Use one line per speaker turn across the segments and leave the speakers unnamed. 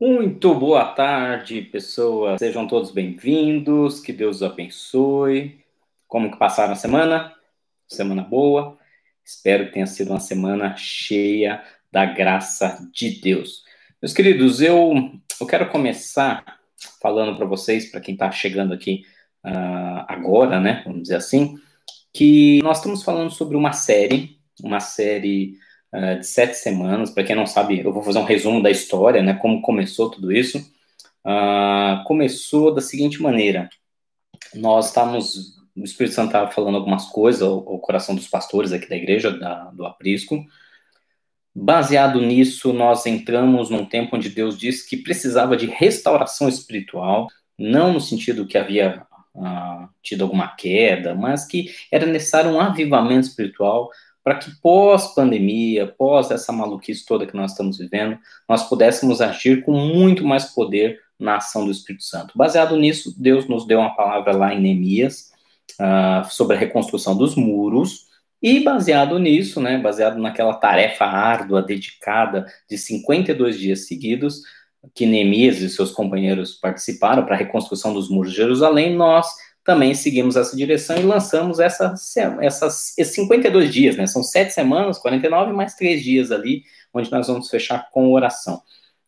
Muito boa tarde, pessoas. Sejam todos bem-vindos. Que Deus os abençoe. Como que passaram a semana? Semana boa. Espero que tenha sido uma semana cheia da graça de Deus. Meus queridos, eu, eu quero começar falando para vocês, para quem está chegando aqui uh, agora, né? Vamos dizer assim, que nós estamos falando sobre uma série, uma série uh, de sete semanas. Para quem não sabe, eu vou fazer um resumo da história, né? Como começou tudo isso. Uh, começou da seguinte maneira: nós estávamos, o Espírito Santo estava falando algumas coisas ao, coração dos pastores aqui da igreja, da, do aprisco. Baseado nisso, nós entramos num tempo onde Deus disse que precisava de restauração espiritual, não no sentido que havia uh, tido alguma queda, mas que era necessário um avivamento espiritual para que pós-pandemia, pós essa maluquice toda que nós estamos vivendo, nós pudéssemos agir com muito mais poder na ação do Espírito Santo. Baseado nisso, Deus nos deu uma palavra lá em Neemias uh, sobre a reconstrução dos muros, e baseado nisso, né, baseado naquela tarefa árdua, dedicada de 52 dias seguidos, que Neemias e seus companheiros participaram para a reconstrução dos muros de Jerusalém, nós também seguimos essa direção e lançamos essa, essas, esses 52 dias, né? São sete semanas, 49 mais três dias ali, onde nós vamos fechar com oração.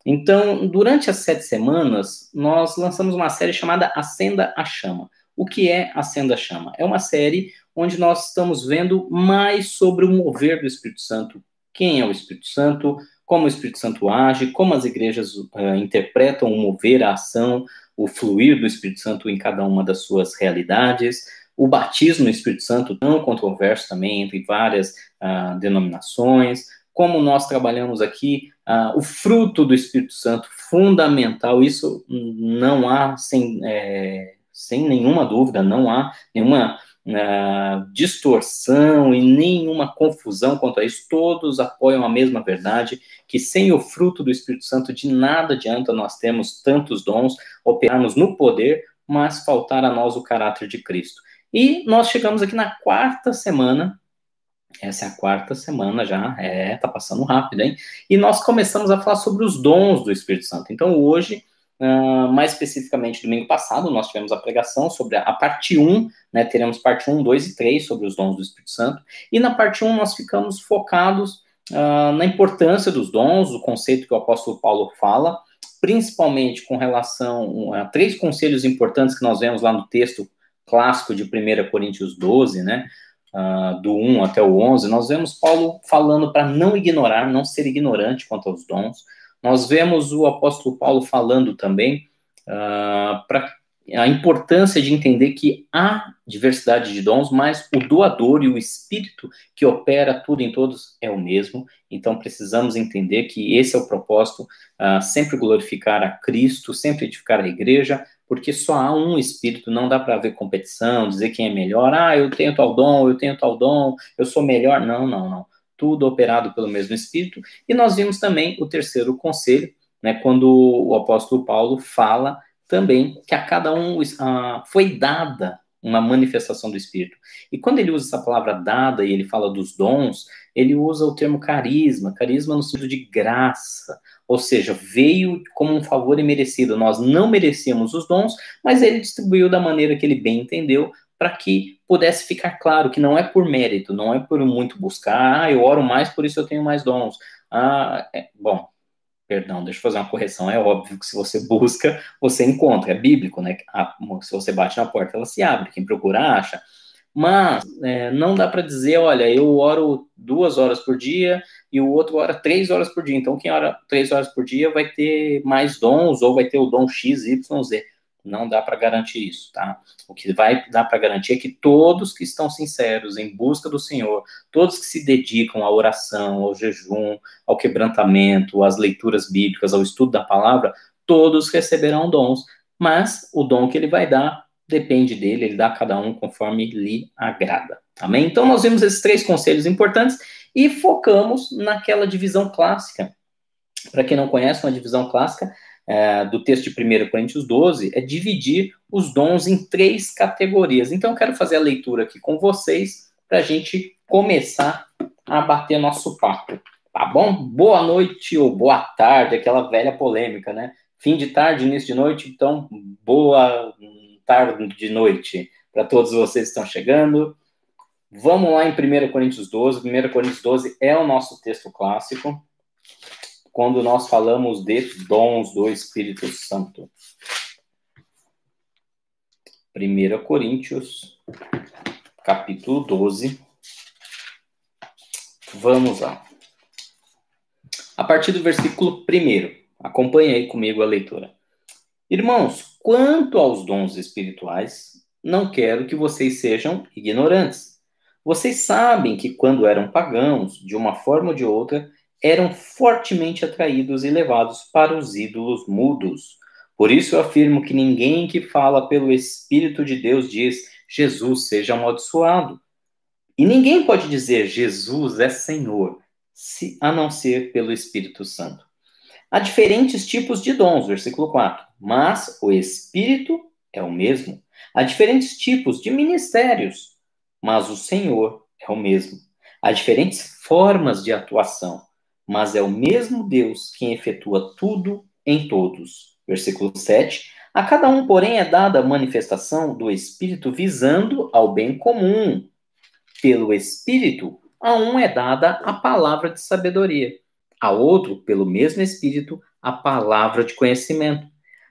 Então, durante as sete semanas, nós lançamos uma série chamada Acenda a Chama. O que é Acenda a Chama? É uma série onde nós estamos vendo mais sobre o mover do Espírito Santo. Quem é o Espírito Santo? Como o Espírito Santo age? Como as igrejas uh, interpretam o mover, a ação, o fluir do Espírito Santo em cada uma das suas realidades, o batismo no Espírito Santo, tão controverso também entre várias uh, denominações, como nós trabalhamos aqui, uh, o fruto do Espírito Santo, fundamental, isso não há, sem, é, sem nenhuma dúvida, não há nenhuma uh, distorção e nenhuma confusão quanto a isso, todos apoiam a mesma verdade, que sem o fruto do Espírito Santo de nada adianta nós termos tantos dons, operarmos no poder, mas faltar a nós o caráter de Cristo. E nós chegamos aqui na quarta semana, essa é a quarta semana já, é, tá passando rápido, hein? E nós começamos a falar sobre os dons do Espírito Santo. Então hoje Mais especificamente, domingo passado, nós tivemos a pregação sobre a, a parte 1, né, teremos parte 1, 2 e 3 sobre os dons do Espírito Santo, e na parte 1 nós ficamos focados uh, na importância dos dons, o conceito que o apóstolo Paulo fala, principalmente com relação a três conselhos importantes que nós vemos lá no texto clássico de 1 Coríntios 12, né, uh, do 1 até o 11, nós vemos Paulo falando para não ignorar, não ser ignorante quanto aos dons, nós vemos o apóstolo Paulo falando também uh, para a importância de entender que há diversidade de dons, mas o doador e o espírito que opera tudo em todos é o mesmo. Então precisamos entender que esse é o propósito, uh, sempre glorificar a Cristo, sempre edificar a igreja, porque só há um espírito, não dá para haver competição, dizer quem é melhor, ah, eu tenho tal dom, eu tenho tal dom, eu sou melhor. Não, não, não tudo operado pelo mesmo Espírito. E nós vimos também o terceiro conselho, né, quando o apóstolo Paulo fala também que a cada um foi dada uma manifestação do Espírito. E quando ele usa essa palavra dada e ele fala dos dons, ele usa o termo carisma, carisma no sentido de graça, ou seja, veio como um favor imerecido. Nós não merecíamos os dons, mas ele distribuiu da maneira que ele bem entendeu, para que pudesse ficar claro que não é por mérito, não é por muito buscar, ah, eu oro mais, por isso eu tenho mais dons. Ah, é, bom, perdão, deixa eu fazer uma correção. É óbvio que se você busca, você encontra, é bíblico, né? se você bate na porta, ela se abre, quem procura acha. Mas é, não dá para dizer, olha, eu oro duas horas por dia e o outro ora três horas por dia. Então, quem ora três horas por dia vai ter mais dons ou vai ter o dom X, Y, Z. Não dá para garantir isso, tá? O que vai dar para garantir é que todos que estão sinceros em busca do Senhor, todos que se dedicam à oração, ao jejum, ao quebrantamento, às leituras bíblicas, ao estudo da palavra, todos receberão dons. Mas o dom que ele vai dar depende dele, ele dá a cada um conforme lhe agrada. Amém? Então nós vimos esses três conselhos importantes e focamos naquela divisão clássica. Para quem não conhece, uma divisão clássica é, do texto de 1 Coríntios 12 é dividir os dons em três categorias. Então, eu quero fazer a leitura aqui com vocês para a gente começar a bater nosso papo. Tá bom? Boa noite ou boa tarde, aquela velha polêmica, né? Fim de tarde, início de noite, então boa tarde de noite para todos vocês que estão chegando. Vamos lá em 1 Coríntios 12. 1 Coríntios 12 é o nosso texto clássico, quando nós falamos de dons do Espírito Santo. 1 Coríntios, capítulo 12. Vamos lá. A partir do versículo 1, acompanhe aí comigo a leitura. Irmãos, quanto aos dons espirituais, não quero que vocês sejam ignorantes. Vocês sabem que quando eram pagãos, de uma forma ou de outra, eram fortemente atraídos e levados para os ídolos mudos. Por isso eu afirmo que ninguém que fala pelo Espírito de Deus diz Jesus seja amaldiçoado. E ninguém pode dizer Jesus é Senhor, se, a não ser pelo Espírito Santo. Há diferentes tipos de dons, versículo 4, mas o Espírito é o mesmo. Há diferentes tipos de ministérios, mas o Senhor é o mesmo. Há diferentes formas de atuação, mas é o mesmo Deus quem efetua tudo em todos. Versículo 7. A cada um, porém, é dada a manifestação do Espírito visando ao bem comum. Pelo Espírito, a um é dada a palavra de sabedoria, a outro, pelo mesmo Espírito, a palavra de conhecimento,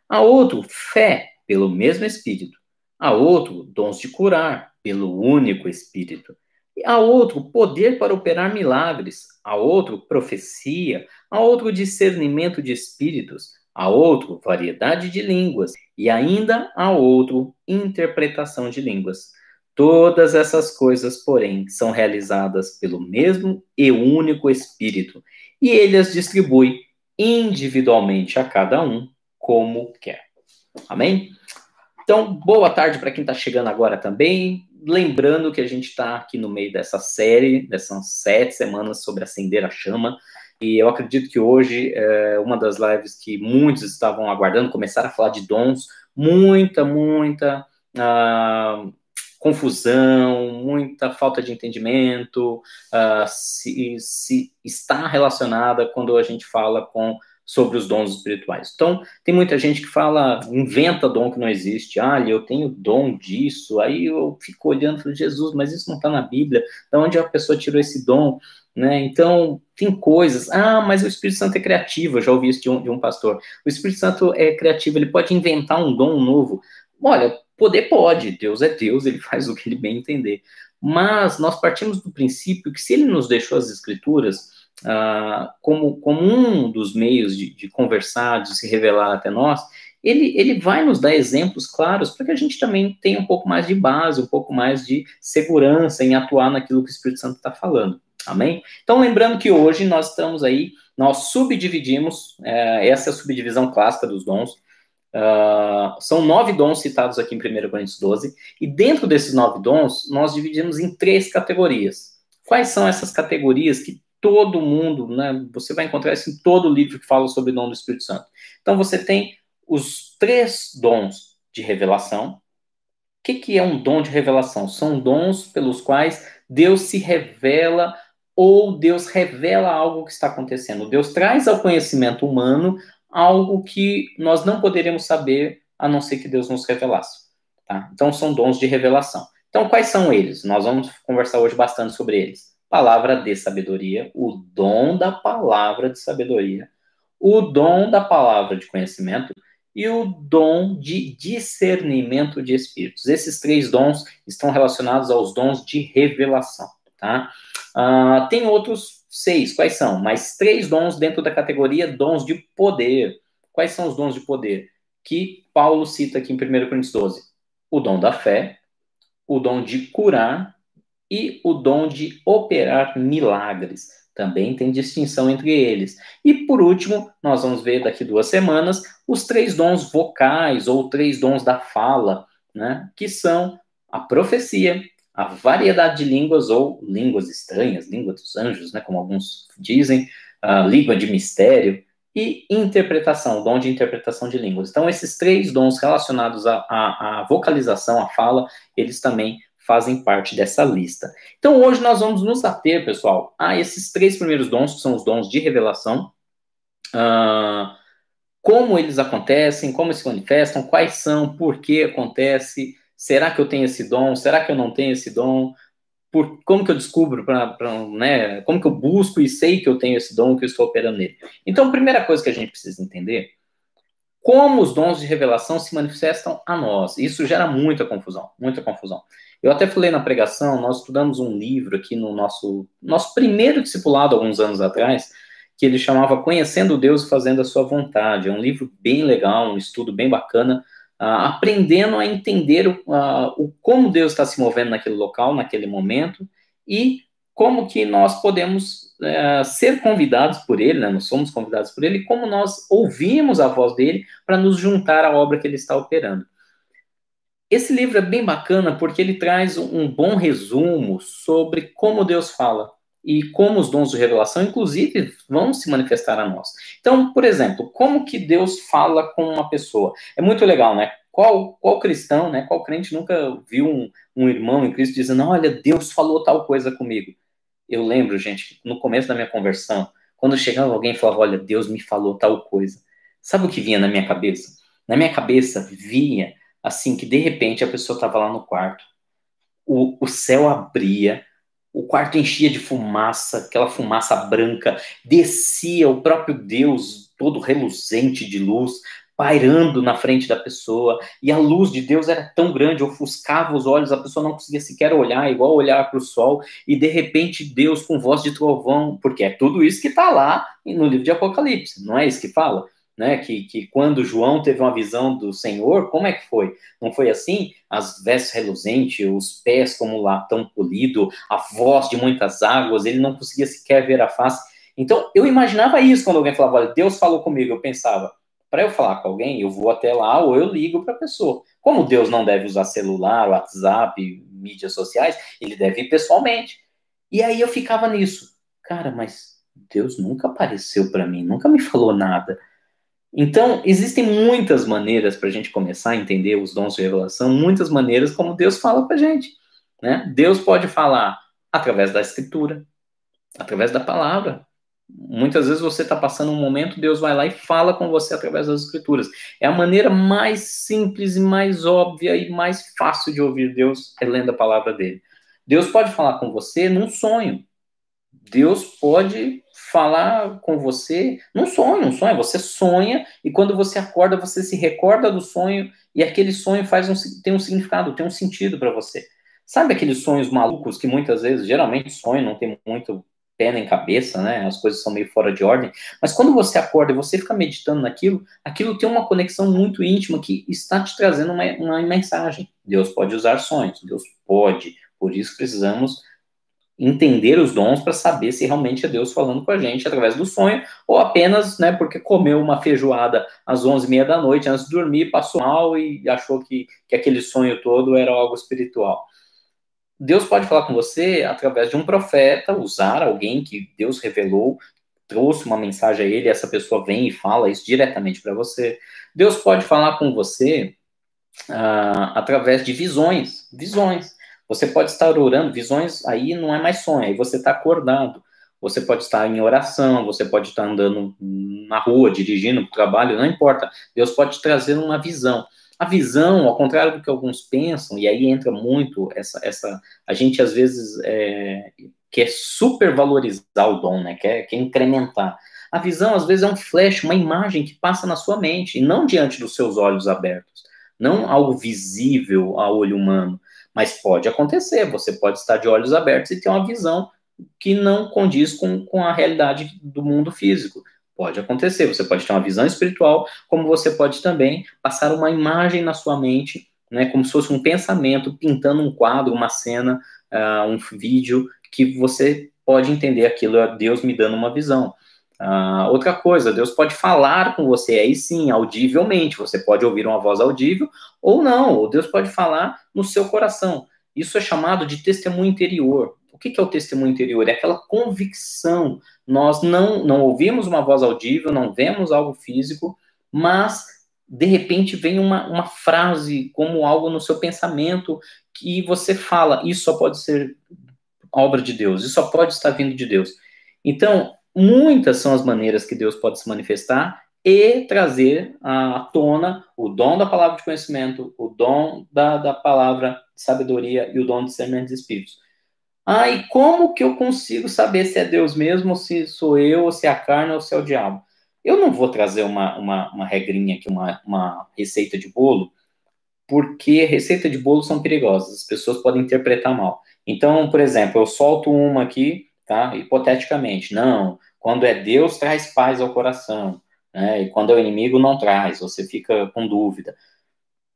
a outro, fé, pelo mesmo Espírito, a outro, dons de curar, pelo único Espírito. A outro, poder para operar milagres. A outro, profecia. A outro, discernimento de espíritos. A outro, variedade de línguas. E ainda a outro, interpretação de línguas. Todas essas coisas, porém, são realizadas pelo mesmo e único Espírito, e ele as distribui individualmente a cada um como quer. Amém? Então, boa tarde para quem está chegando agora também lembrando que a gente está aqui no meio dessa série, dessas sete semanas sobre acender a chama, e eu acredito que hoje é uma das lives que muitos estavam aguardando, começar a falar de dons, muita, muita uh, confusão, muita falta de entendimento, uh, se, se está relacionada quando a gente fala com sobre os dons espirituais. Então, tem muita gente que fala, inventa dom que não existe. Ah, eu tenho dom disso. Aí eu fico olhando e falo, Jesus, mas isso não está na Bíblia. De onde a pessoa tirou esse dom? Né? Então, tem coisas. Ah, mas o Espírito Santo é criativo. Eu já ouvi isso de um, de um pastor. O Espírito Santo é criativo, ele pode inventar um dom novo. Olha, poder pode. Deus é Deus, ele faz o que ele bem entender. Mas nós partimos do princípio que se ele nos deixou as escrituras, ah, como, como um dos meios de, de conversar, de se revelar até nós, ele, ele vai nos dar exemplos claros para que a gente também tenha um pouco mais de base, um pouco mais de segurança em atuar naquilo que o Espírito Santo está falando. Amém? Então, lembrando que hoje nós estamos aí, nós subdividimos, é, essa é a subdivisão clássica dos dons. Uh, são nove dons citados aqui em 1 Coríntios 12, e dentro desses nove dons, nós dividimos em três categorias. Quais são essas categorias que todo mundo, né? Você vai encontrar isso em todo livro que fala sobre o dom do Espírito Santo. Então você tem os três dons de revelação. O que, que é um dom de revelação? São dons pelos quais Deus se revela ou Deus revela algo que está acontecendo. Deus traz ao conhecimento humano algo que nós não poderíamos saber a não ser que Deus nos revelasse. Tá? Então são dons de revelação. Então quais são eles? Nós vamos conversar hoje bastante sobre eles palavra de sabedoria, o dom da palavra de sabedoria, o dom da palavra de conhecimento e o dom de discernimento de espíritos. Esses três dons estão relacionados aos dons de revelação, tá? Uh, tem outros seis, quais são? Mais três dons dentro da categoria dons de poder. Quais são os dons de poder? Que Paulo cita aqui em 1 Coríntios 12. O dom da fé, o dom de curar e o dom de operar milagres. Também tem distinção entre eles. E por último, nós vamos ver daqui duas semanas os três dons vocais ou três dons da fala, né? Que são a profecia, a variedade de línguas ou línguas estranhas, língua dos anjos, né? Como alguns dizem, a língua de mistério e interpretação, dom de interpretação de línguas. Então, esses três dons relacionados à, à, à vocalização, à fala, eles também fazem parte dessa lista. Então hoje nós vamos nos ater, pessoal, a esses três primeiros dons, que são os dons de revelação, uh, como eles acontecem, como se manifestam, quais são, por que acontece, será que eu tenho esse dom, será que eu não tenho esse dom, por, como que eu descubro, pra, pra, né, como que eu busco e sei que eu tenho esse dom, que eu estou operando nele. Então, a primeira coisa que a gente precisa entender como os dons de revelação se manifestam a nós. Isso gera muita confusão, muita confusão. Eu até falei na pregação, nós estudamos um livro aqui no nosso, nosso primeiro discipulado, alguns anos atrás, que ele chamava Conhecendo Deus e Fazendo a Sua Vontade. É um livro bem legal, um estudo bem bacana, uh, aprendendo a entender o, uh, o como Deus está se movendo naquele local, naquele momento, e como que nós podemos é, ser convidados por ele, né? nós somos convidados por ele, como nós ouvimos a voz dele para nos juntar à obra que ele está operando. Esse livro é bem bacana porque ele traz um bom resumo sobre como Deus fala e como os dons de revelação, inclusive, vão se manifestar a nós. Então, por exemplo, como que Deus fala com uma pessoa? É muito legal, né? Qual, qual cristão, né? Qual crente nunca viu um, um irmão em Cristo dizendo, olha, Deus falou tal coisa comigo? Eu lembro, gente, no começo da minha conversão, quando chegava alguém e falava, olha, Deus me falou tal coisa. Sabe o que vinha na minha cabeça? Na minha cabeça vinha, assim, que de repente a pessoa estava lá no quarto, o, o céu abria, o quarto enchia de fumaça, aquela fumaça branca, descia o próprio Deus, todo reluzente de luz, pairando na frente da pessoa, e a luz de Deus era tão grande, ofuscava os olhos, a pessoa não conseguia sequer olhar, igual olhar para o sol, e de repente Deus com voz de trovão, porque é tudo isso que está lá no livro de Apocalipse, não é isso que fala? Né, que, que quando João teve uma visão do Senhor, como é que foi? Não foi assim? As vestes reluzentes, os pés como latão polido, a voz de muitas águas, ele não conseguia sequer ver a face. Então, eu imaginava isso quando alguém falava, olha, Deus falou comigo, eu pensava, para eu falar com alguém, eu vou até lá ou eu ligo para a pessoa. Como Deus não deve usar celular, WhatsApp, mídias sociais, ele deve ir pessoalmente. E aí eu ficava nisso. Cara, mas Deus nunca apareceu para mim, nunca me falou nada. Então, existem muitas maneiras para a gente começar a entender os dons de revelação, muitas maneiras como Deus fala para a gente. Né? Deus pode falar através da escritura, através da palavra. Muitas vezes você está passando um momento, Deus vai lá e fala com você através das escrituras. É a maneira mais simples e mais óbvia e mais fácil de ouvir Deus é lendo a palavra dele. Deus pode falar com você num sonho. Deus pode falar com você num sonho, um sonho. Você sonha e quando você acorda, você se recorda do sonho e aquele sonho faz um, tem um significado, tem um sentido para você. Sabe aqueles sonhos malucos que muitas vezes, geralmente sonho não tem muito pé nem cabeça, né? As coisas são meio fora de ordem. Mas quando você acorda e você fica meditando naquilo, aquilo tem uma conexão muito íntima que está te trazendo uma, uma mensagem. Deus pode usar sonhos, Deus pode. Por isso precisamos entender os dons para saber se realmente é Deus falando com a gente através do sonho ou apenas, né, porque comeu uma feijoada às 11h30 da noite antes de dormir, passou mal e achou que, que aquele sonho todo era algo espiritual. Deus pode falar com você através de um profeta, usar alguém que Deus revelou, trouxe uma mensagem a ele, essa pessoa vem e fala isso diretamente para você. Deus pode falar com você uh, através de visões, visões. Você pode estar orando, visões aí não é mais sonho, aí você está acordado. Você pode estar em oração, você pode estar andando na rua, dirigindo para o trabalho, não importa. Deus pode trazer uma visão. A visão, ao contrário do que alguns pensam, e aí entra muito essa. essa a gente às vezes é, quer supervalorizar o dom, né? Quer, quer incrementar. A visão, às vezes, é um flash, uma imagem que passa na sua mente, e não diante dos seus olhos abertos. Não algo visível a olho humano. Mas pode acontecer, você pode estar de olhos abertos e ter uma visão que não condiz com, com a realidade do mundo físico. Pode acontecer, você pode ter uma visão espiritual, como você pode também passar uma imagem na sua mente, né, como se fosse um pensamento, pintando um quadro, uma cena, uh, um vídeo, que você pode entender aquilo, é Deus me dando uma visão. Uh, outra coisa, Deus pode falar com você, aí sim, audivelmente, você pode ouvir uma voz audível, ou não, ou Deus pode falar no seu coração. Isso é chamado de testemunho interior que, que é o testemunho interior? É aquela convicção. Nós não, não ouvimos uma voz audível, não vemos algo físico, mas de repente vem uma, uma frase como algo no seu pensamento que você fala, isso só pode ser obra de Deus, isso só pode estar vindo de Deus. Então, muitas são as maneiras que Deus pode se manifestar e trazer à tona o dom da palavra de conhecimento, o dom da, da palavra de sabedoria e o dom de discernimento de espíritos. Ah, e como que eu consigo saber se é Deus mesmo, se sou eu, ou se é a carne, ou se é o diabo? Eu não vou trazer uma, uma, uma regrinha aqui, uma, uma receita de bolo, porque receita de bolo são perigosas, as pessoas podem interpretar mal. Então, por exemplo, eu solto uma aqui, tá? Hipoteticamente, não, quando é Deus traz paz ao coração, né? E quando é o inimigo não traz, você fica com dúvida.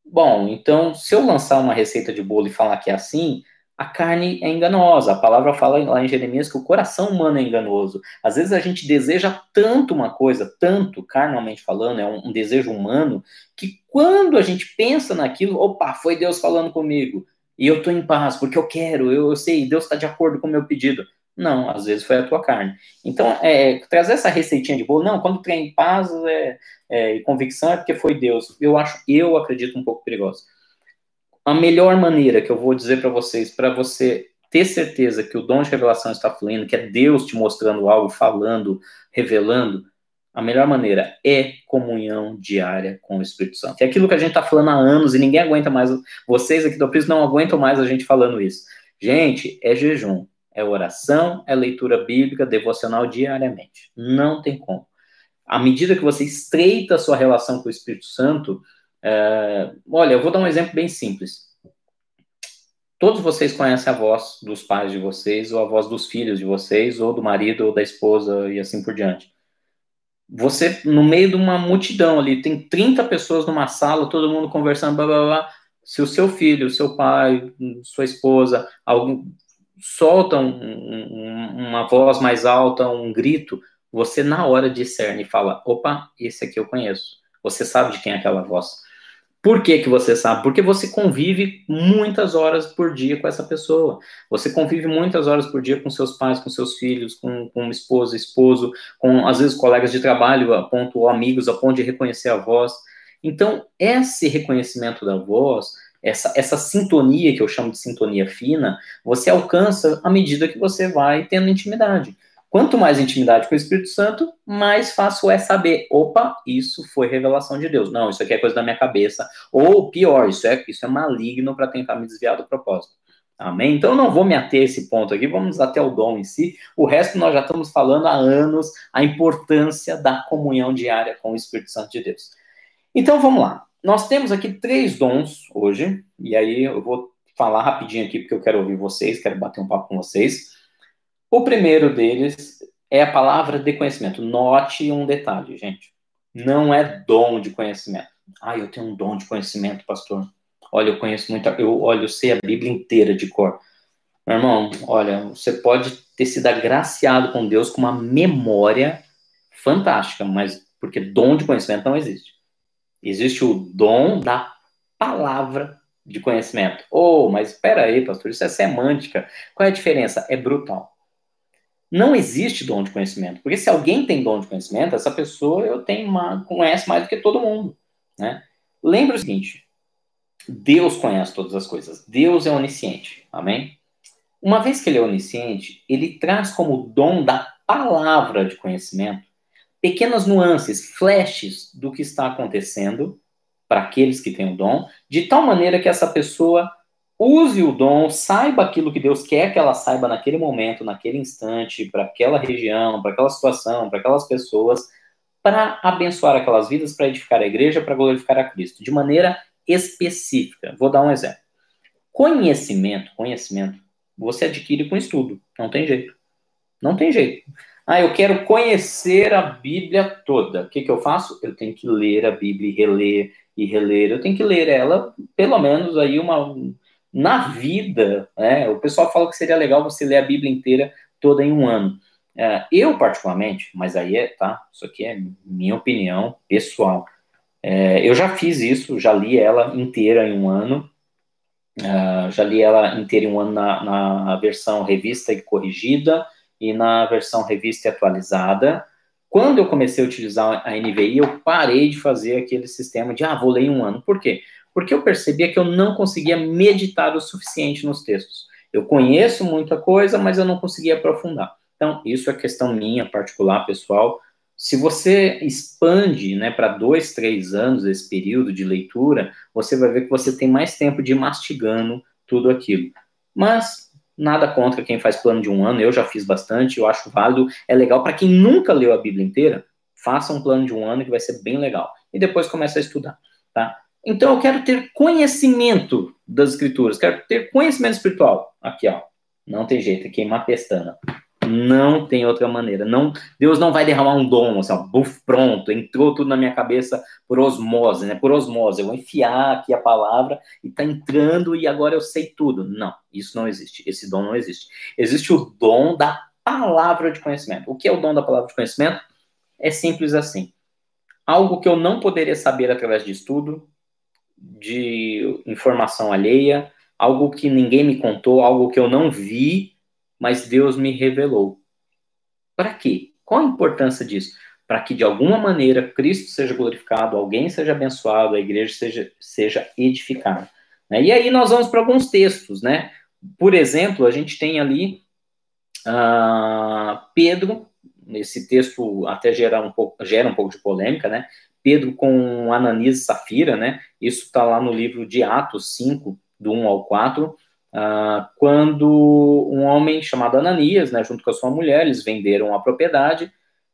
Bom, então, se eu lançar uma receita de bolo e falar que é assim, a carne é enganosa. A palavra fala lá em Jeremias que o coração humano é enganoso. Às vezes a gente deseja tanto uma coisa, tanto, carnalmente falando, é um, um desejo humano, que quando a gente pensa naquilo, opa, foi Deus falando comigo, e eu estou em paz, porque eu quero, eu, eu sei, Deus está de acordo com o meu pedido. Não, às vezes foi a tua carne. Então, é, trazer essa receitinha de bolo, não, quando tem paz é, é, e convicção é porque foi Deus. Eu acho, eu acredito um pouco perigoso a melhor maneira que eu vou dizer para vocês, para você ter certeza que o dom de revelação está fluindo, que é Deus te mostrando algo, falando, revelando, a melhor maneira é comunhão diária com o Espírito Santo. É aquilo que a gente está falando há anos e ninguém aguenta mais. Vocês aqui do Prisma não aguentam mais a gente falando isso. Gente, é jejum, é oração, é leitura bíblica, devocional diariamente. Não tem como. À medida que você estreita a sua relação com o Espírito Santo, é, olha, eu vou dar um exemplo bem simples. Todos vocês conhecem a voz dos pais de vocês, ou a voz dos filhos de vocês, ou do marido, ou da esposa, e assim por diante. Você, no meio de uma multidão ali, tem 30 pessoas numa sala, todo mundo conversando, blá blá blá. Se o seu filho, o seu pai, sua esposa, algum, soltam um, uma voz mais alta, um grito, você na hora discerne e fala: opa, esse aqui eu conheço. Você sabe de quem é aquela voz. Por que, que você sabe? Porque você convive muitas horas por dia com essa pessoa. Você convive muitas horas por dia com seus pais, com seus filhos, com, com esposa, esposo, com às vezes colegas de trabalho, a ponto, ou amigos, a ponto de reconhecer a voz. Então, esse reconhecimento da voz, essa, essa sintonia, que eu chamo de sintonia fina, você alcança à medida que você vai tendo intimidade. Quanto mais intimidade com o Espírito Santo, mais fácil é saber, opa, isso foi revelação de Deus. Não, isso aqui é coisa da minha cabeça. Ou pior, isso é, isso é maligno para tentar me desviar do propósito. Amém? Então eu não vou me ater a esse ponto aqui, vamos até o dom em si. O resto nós já estamos falando há anos a importância da comunhão diária com o Espírito Santo de Deus. Então vamos lá. Nós temos aqui três dons hoje, e aí eu vou falar rapidinho aqui porque eu quero ouvir vocês, quero bater um papo com vocês. O primeiro deles é a palavra de conhecimento. Note um detalhe, gente. Não é dom de conhecimento. Ah, eu tenho um dom de conhecimento, pastor. Olha, eu conheço muito, eu olho, sei a Bíblia inteira de cor. Meu irmão, olha, você pode ter sido agraciado com Deus com uma memória fantástica, mas porque dom de conhecimento não existe. Existe o dom da palavra de conhecimento. Oh, mas espera aí, pastor, isso é semântica. Qual é a diferença? É brutal. Não existe dom de conhecimento, porque se alguém tem dom de conhecimento, essa pessoa eu tenho uma, conhece mais do que todo mundo, né? Lembra o seguinte: Deus conhece todas as coisas. Deus é onisciente. Amém? Uma vez que ele é onisciente, ele traz como dom da palavra de conhecimento pequenas nuances, flashes do que está acontecendo para aqueles que têm o dom, de tal maneira que essa pessoa use o dom, saiba aquilo que Deus quer que ela saiba naquele momento, naquele instante, para aquela região, para aquela situação, para aquelas pessoas, para abençoar aquelas vidas, para edificar a igreja, para glorificar a Cristo, de maneira específica. Vou dar um exemplo. Conhecimento, conhecimento, você adquire com estudo, não tem jeito. Não tem jeito. Ah, eu quero conhecer a Bíblia toda. O que, que eu faço? Eu tenho que ler a Bíblia e reler e reler. Eu tenho que ler ela, pelo menos aí uma na vida, né, o pessoal fala que seria legal você ler a Bíblia inteira toda em um ano. É, eu, particularmente, mas aí é, tá, isso aqui é minha opinião pessoal. É, eu já fiz isso, já li ela inteira em um ano, uh, já li ela inteira em um ano na, na versão revista e corrigida e na versão revista e atualizada. Quando eu comecei a utilizar a NVI, eu parei de fazer aquele sistema de, ah, vou ler em um ano. Por quê? Porque eu percebia que eu não conseguia meditar o suficiente nos textos. Eu conheço muita coisa, mas eu não conseguia aprofundar. Então, isso é questão minha, particular, pessoal. Se você expande né, para dois, três anos esse período de leitura, você vai ver que você tem mais tempo de mastigando tudo aquilo. Mas nada contra quem faz plano de um ano, eu já fiz bastante, eu acho válido, é legal para quem nunca leu a Bíblia inteira, faça um plano de um ano que vai ser bem legal. E depois começa a estudar, tá? Então eu quero ter conhecimento das escrituras, quero ter conhecimento espiritual. Aqui, ó. Não tem jeito, é queimar pestana. Não tem outra maneira. Não, Deus não vai derramar um dom, assim, ó, buf, pronto, entrou tudo na minha cabeça por osmose, né? Por osmose. Eu vou enfiar aqui a palavra e tá entrando e agora eu sei tudo. Não, isso não existe. Esse dom não existe. Existe o dom da palavra de conhecimento. O que é o dom da palavra de conhecimento? É simples assim. Algo que eu não poderia saber através de estudo, de informação alheia, algo que ninguém me contou, algo que eu não vi mas Deus me revelou. Para quê? Qual a importância disso? Para que de alguma maneira Cristo seja glorificado, alguém seja abençoado, a igreja seja, seja edificada. Né? E aí nós vamos para alguns textos, né? Por exemplo, a gente tem ali uh, Pedro, esse texto até gera um, pouco, gera um pouco de polêmica, né? Pedro com Ananias e Safira, né? Isso está lá no livro de Atos 5, do 1 ao 4. Ah, quando um homem chamado Ananias, né, junto com a sua mulher, eles venderam a propriedade,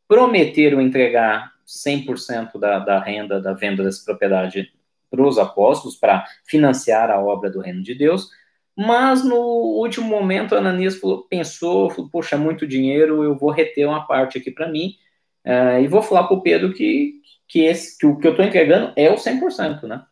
prometeram entregar 100% da, da renda da venda dessa propriedade para os apóstolos, para financiar a obra do reino de Deus, mas no último momento Ananias falou, pensou, falou, poxa, é muito dinheiro, eu vou reter uma parte aqui para mim, uh, e vou falar para o Pedro que, que, esse, que o que eu estou entregando é o 100%, né?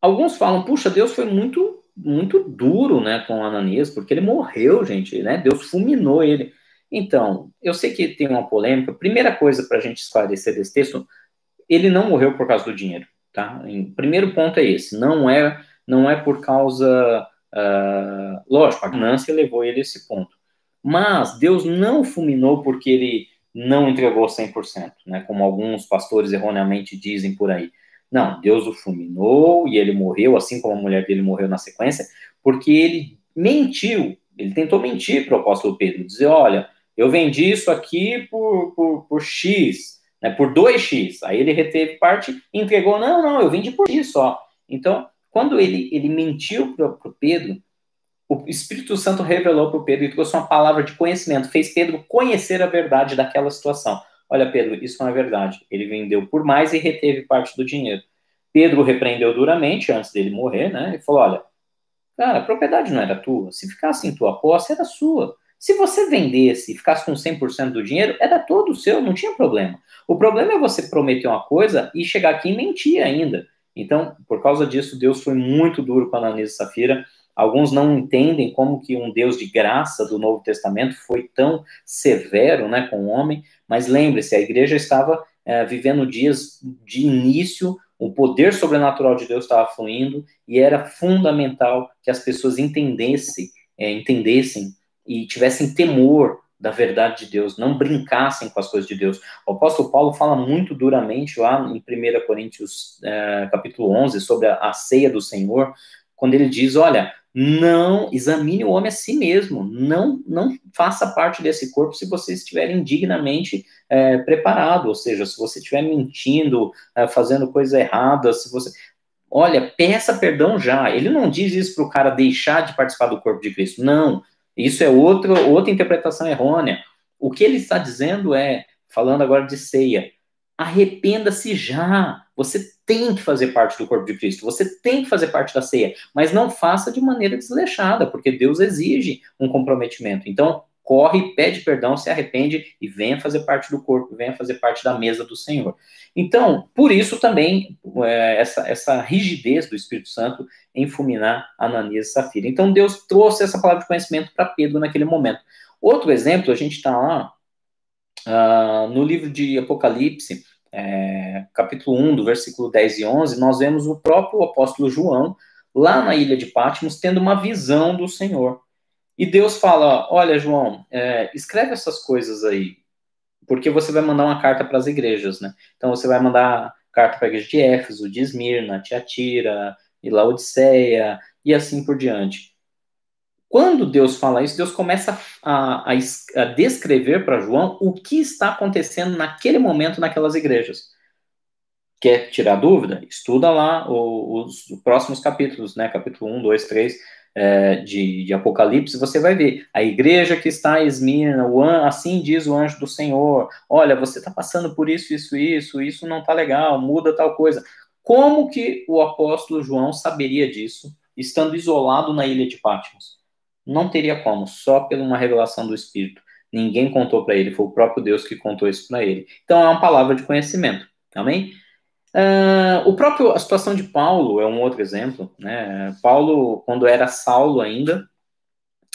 Alguns falam, puxa, Deus foi muito muito duro, né, com Ananias, porque ele morreu, gente, né? Deus fulminou ele. Então, eu sei que tem uma polêmica. Primeira coisa para a gente esclarecer desse texto, ele não morreu por causa do dinheiro, tá? Em, primeiro ponto é esse. Não é, não é por causa, uh, lógico, a ganância levou ele a esse ponto. Mas Deus não fulminou porque ele não entregou 100%, né? Como alguns pastores erroneamente dizem por aí. Não, Deus o fulminou e ele morreu, assim como a mulher dele morreu na sequência, porque ele mentiu, ele tentou mentir para o apóstolo Pedro, dizer, olha, eu vendi isso aqui por, por, por X, né, por 2X, aí ele reteve parte e entregou, não, não, eu vendi por X só. Então, quando ele, ele mentiu para o Pedro, o Espírito Santo revelou para o Pedro e trouxe uma palavra de conhecimento, fez Pedro conhecer a verdade daquela situação. Olha, Pedro, isso não é verdade. Ele vendeu por mais e reteve parte do dinheiro. Pedro repreendeu duramente antes dele morrer, né? E falou: olha, cara, a propriedade não era tua. Se ficasse em tua posse, era sua. Se você vendesse e ficasse com 100% do dinheiro, era todo seu, não tinha problema. O problema é você prometer uma coisa e chegar aqui e mentir ainda. Então, por causa disso, Deus foi muito duro com Ananias e Safira. Alguns não entendem como que um Deus de graça do Novo Testamento foi tão severo né, com o homem, mas lembre-se, a igreja estava é, vivendo dias de início, o poder sobrenatural de Deus estava fluindo e era fundamental que as pessoas entendessem, é, entendessem e tivessem temor da verdade de Deus, não brincassem com as coisas de Deus. O apóstolo Paulo fala muito duramente lá em 1 Coríntios é, capítulo 11 sobre a, a ceia do Senhor, quando ele diz, olha, não examine o homem a si mesmo, não não faça parte desse corpo se você estiver indignamente é, preparado, ou seja, se você estiver mentindo, é, fazendo coisa errada, se você olha, peça perdão já. Ele não diz isso para o cara deixar de participar do corpo de Cristo, não. Isso é outro, outra interpretação errônea. O que ele está dizendo é, falando agora de ceia, arrependa-se já. Você tem que fazer parte do corpo de Cristo, você tem que fazer parte da ceia, mas não faça de maneira desleixada, porque Deus exige um comprometimento. Então, corre, pede perdão, se arrepende e venha fazer parte do corpo, venha fazer parte da mesa do Senhor. Então, por isso também é, essa, essa rigidez do Espírito Santo em fulminar Ananias e Safira. Então, Deus trouxe essa palavra de conhecimento para Pedro naquele momento. Outro exemplo, a gente está lá uh, no livro de Apocalipse, é, capítulo 1, do versículo 10 e 11, nós vemos o próprio apóstolo João, lá na ilha de Patmos, tendo uma visão do Senhor. E Deus fala: Olha, João, é, escreve essas coisas aí. porque você vai mandar uma carta para as igrejas, né? Então você vai mandar carta para a igreja de Éfeso, de Esmirna, Tiatira, e Laodiceia, e assim por diante. Quando Deus fala isso, Deus começa a, a, a descrever para João o que está acontecendo naquele momento naquelas igrejas. Quer tirar dúvida? Estuda lá os, os próximos capítulos, né? Capítulo 1, 2, 3 é, de, de, Apocalipse, você vai ver a igreja que está em Esmirna, an, assim diz o anjo do Senhor: olha, você está passando por isso, isso, isso, isso não está legal, muda tal coisa. Como que o apóstolo João saberia disso, estando isolado na ilha de Patmos? Não teria como, só por uma revelação do Espírito. Ninguém contou para ele, foi o próprio Deus que contou isso para ele. Então é uma palavra de conhecimento. Amém? Uh, o próprio, a situação de Paulo é um outro exemplo. Né? Paulo, quando era Saulo ainda,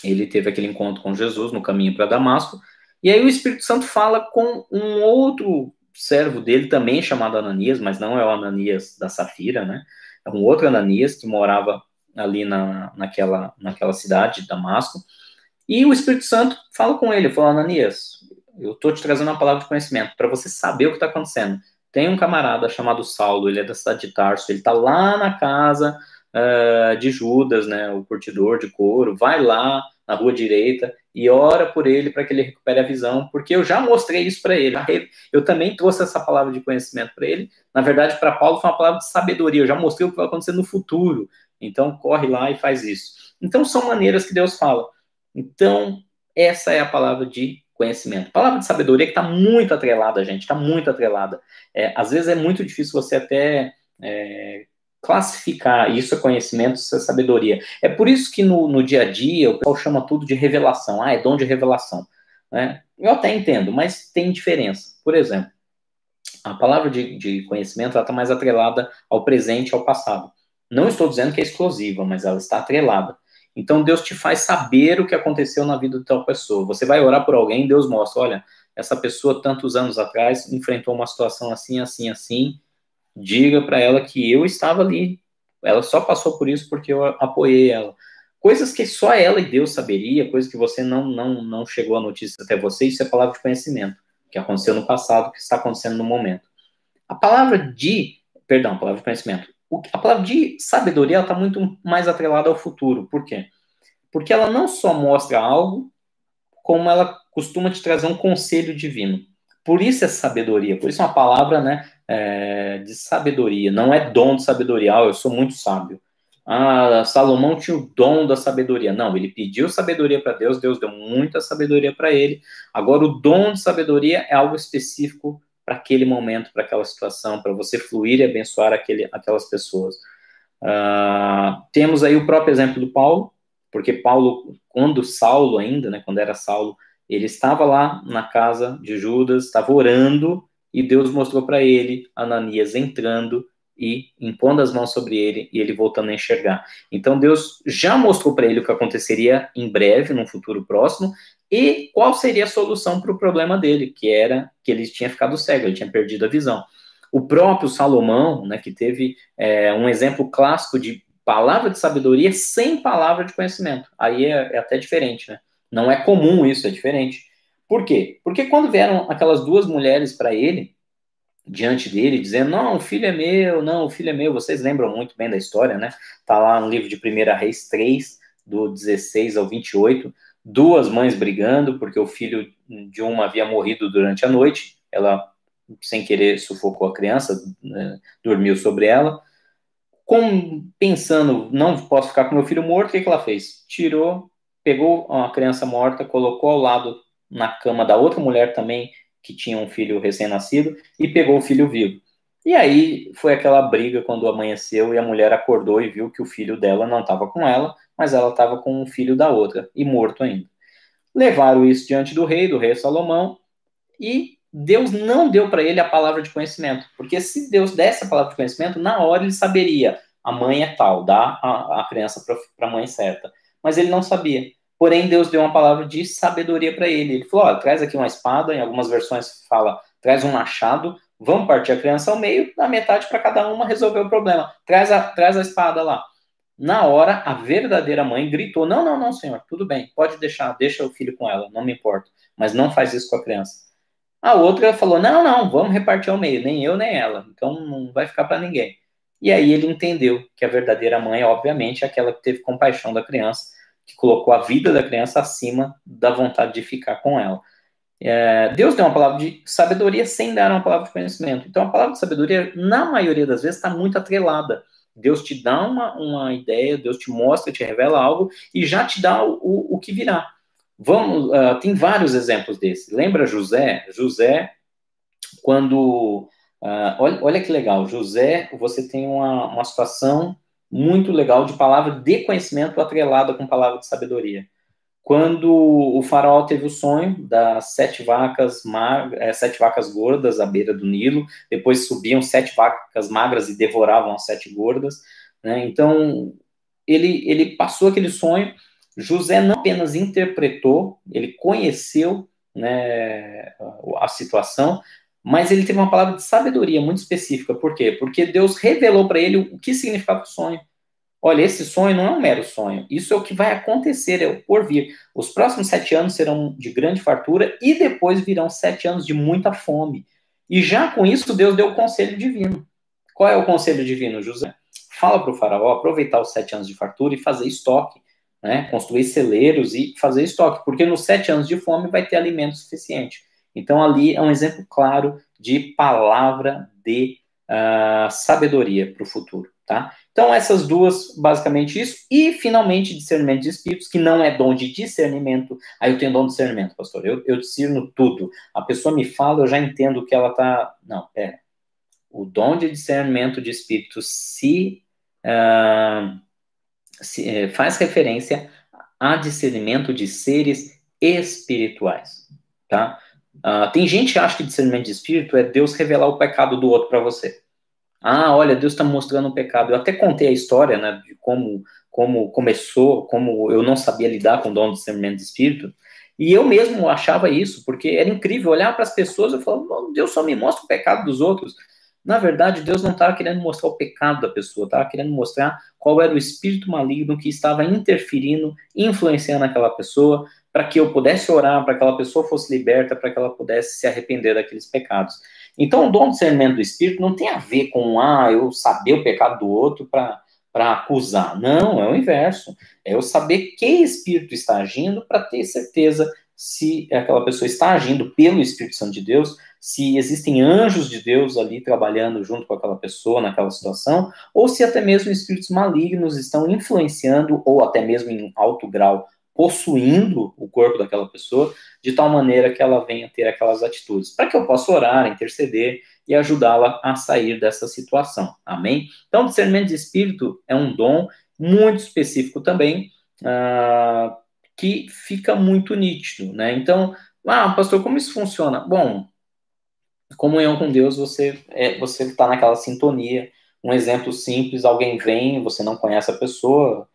ele teve aquele encontro com Jesus no caminho para Damasco, e aí o Espírito Santo fala com um outro servo dele, também chamado Ananias, mas não é o Ananias da Safira, né? É um outro Ananias que morava ali na, naquela, naquela cidade de Damasco. E o Espírito Santo fala com ele, fala, Ananias, eu estou te trazendo uma palavra de conhecimento para você saber o que está acontecendo. Tem um camarada chamado Saulo, ele é da cidade de Tarso, ele está lá na casa uh, de Judas, né, o curtidor de couro, vai lá na rua direita e ora por ele para que ele recupere a visão, porque eu já mostrei isso para ele. Eu também trouxe essa palavra de conhecimento para ele. Na verdade, para Paulo foi uma palavra de sabedoria. Eu já mostrei o que vai acontecer no futuro. Então, corre lá e faz isso. Então, são maneiras que Deus fala. Então, essa é a palavra de conhecimento. Palavra de sabedoria que está muito atrelada, gente, está muito atrelada. É, às vezes é muito difícil você até é, classificar isso é conhecimento, isso é sabedoria. É por isso que no, no dia a dia o pessoal chama tudo de revelação. Ah, é dom de revelação. Né? Eu até entendo, mas tem diferença. Por exemplo, a palavra de, de conhecimento está mais atrelada ao presente e ao passado. Não estou dizendo que é exclusiva, mas ela está atrelada. Então Deus te faz saber o que aconteceu na vida de tal pessoa. Você vai orar por alguém, Deus mostra, olha, essa pessoa tantos anos atrás enfrentou uma situação assim, assim, assim. Diga para ela que eu estava ali. Ela só passou por isso porque eu apoiei ela. Coisas que só ela e Deus saberia, coisas que você não não não chegou a notícia até você, isso é palavra de conhecimento, que aconteceu no passado, que está acontecendo no momento. A palavra de, perdão, palavra de conhecimento a palavra de sabedoria está muito mais atrelada ao futuro. Por quê? Porque ela não só mostra algo, como ela costuma te trazer um conselho divino. Por isso é sabedoria, por isso é uma palavra né, é, de sabedoria. Não é dom de sabedoria, ah, eu sou muito sábio. Ah, Salomão tinha o dom da sabedoria. Não, ele pediu sabedoria para Deus, Deus deu muita sabedoria para ele. Agora, o dom de sabedoria é algo específico para aquele momento, para aquela situação, para você fluir e abençoar aquele, aquelas pessoas. Uh, temos aí o próprio exemplo do Paulo, porque Paulo, quando Saulo ainda, né, quando era Saulo, ele estava lá na casa de Judas, estava orando, e Deus mostrou para ele Ananias entrando e impondo as mãos sobre ele e ele voltando a enxergar. Então Deus já mostrou para ele o que aconteceria em breve, num futuro próximo, e qual seria a solução para o problema dele, que era que ele tinha ficado cego, ele tinha perdido a visão. O próprio Salomão, né, que teve é, um exemplo clássico de palavra de sabedoria sem palavra de conhecimento. Aí é, é até diferente, né? Não é comum isso, é diferente. Por quê? Porque quando vieram aquelas duas mulheres para ele, diante dele, dizendo: Não, o filho é meu, não, o filho é meu. Vocês lembram muito bem da história, né? Tá lá no livro de 1 Reis 3, do 16 ao 28 duas mães brigando, porque o filho de uma havia morrido durante a noite, ela, sem querer, sufocou a criança, né, dormiu sobre ela. Com, pensando, não posso ficar com meu filho morto, o que, que ela fez? Tirou, pegou a criança morta, colocou ao lado na cama da outra mulher também, que tinha um filho recém-nascido, e pegou o filho vivo. E aí foi aquela briga quando amanheceu e a mulher acordou e viu que o filho dela não estava com ela, mas ela estava com um filho da outra, e morto ainda. Levaram isso diante do rei, do rei Salomão, e Deus não deu para ele a palavra de conhecimento, porque se Deus desse a palavra de conhecimento, na hora ele saberia, a mãe é tal, dá a, a criança para a mãe certa. Mas ele não sabia. Porém, Deus deu uma palavra de sabedoria para ele. Ele falou: olha, traz aqui uma espada, em algumas versões fala, traz um machado, vamos partir a criança ao meio, dá metade para cada uma resolver o problema. Traz a, traz a espada lá. Na hora, a verdadeira mãe gritou: Não, não, não, senhor, tudo bem, pode deixar, deixa o filho com ela, não me importa, mas não faz isso com a criança. A outra falou: não, não, vamos repartir ao meio, nem eu nem ela, então não vai ficar para ninguém. E aí ele entendeu que a verdadeira mãe, obviamente, é aquela que teve compaixão da criança, que colocou a vida da criança acima da vontade de ficar com ela. É, Deus deu uma palavra de sabedoria sem dar uma palavra de conhecimento. Então, a palavra de sabedoria, na maioria das vezes, está muito atrelada. Deus te dá uma, uma ideia, Deus te mostra, te revela algo e já te dá o, o, o que virá. Vamos, uh, tem vários exemplos desses. Lembra José? José, quando. Uh, olha, olha que legal, José, você tem uma, uma situação muito legal de palavra de conhecimento atrelada com palavra de sabedoria. Quando o faraó teve o sonho das sete vacas, magras, é, sete vacas gordas à beira do Nilo, depois subiam sete vacas magras e devoravam as sete gordas. Né? Então, ele, ele passou aquele sonho. José não apenas interpretou, ele conheceu né, a situação, mas ele teve uma palavra de sabedoria muito específica. Por quê? Porque Deus revelou para ele o que significava o sonho. Olha, esse sonho não é um mero sonho. Isso é o que vai acontecer, é o porvir. Os próximos sete anos serão de grande fartura e depois virão sete anos de muita fome. E já com isso, Deus deu o conselho divino. Qual é o conselho divino, José? Fala para o faraó aproveitar os sete anos de fartura e fazer estoque, né? construir celeiros e fazer estoque, porque nos sete anos de fome vai ter alimento suficiente. Então, ali é um exemplo claro de palavra de uh, sabedoria para o futuro. Tá? Então, essas duas, basicamente isso. E, finalmente, discernimento de espíritos, que não é dom de discernimento. Aí eu tenho dom de discernimento, pastor. Eu, eu discerno tudo. A pessoa me fala, eu já entendo que ela está. Não, pera. O dom de discernimento de espíritos se, uh, se uh, faz referência a discernimento de seres espirituais. Tá? Uh, tem gente que acha que discernimento de espírito é Deus revelar o pecado do outro para você. Ah, olha, Deus está mostrando um pecado. Eu até contei a história, né, de como, como começou, como eu não sabia lidar com o dom do discernimento de espírito. E eu mesmo achava isso, porque era incrível olhar para as pessoas e falar, Deus só me mostra o pecado dos outros. Na verdade, Deus não estava querendo mostrar o pecado da pessoa, estava querendo mostrar qual era o espírito maligno que estava interferindo, influenciando aquela pessoa, para que eu pudesse orar, para que aquela pessoa fosse liberta, para que ela pudesse se arrepender daqueles pecados. Então, o dom de discernimento do Espírito não tem a ver com, ah, eu saber o pecado do outro para acusar. Não, é o inverso. É eu saber que Espírito está agindo para ter certeza se aquela pessoa está agindo pelo Espírito Santo de Deus, se existem anjos de Deus ali trabalhando junto com aquela pessoa naquela situação, ou se até mesmo espíritos malignos estão influenciando, ou até mesmo em alto grau possuindo o corpo daquela pessoa, de tal maneira que ela venha ter aquelas atitudes, para que eu possa orar, interceder e ajudá-la a sair dessa situação. Amém? Então, discernimento de espírito é um dom muito específico também, uh, que fica muito nítido, né? Então, ah, pastor, como isso funciona? Bom, comunhão com Deus, você é, você está naquela sintonia. Um exemplo simples: alguém vem, você não conhece a pessoa,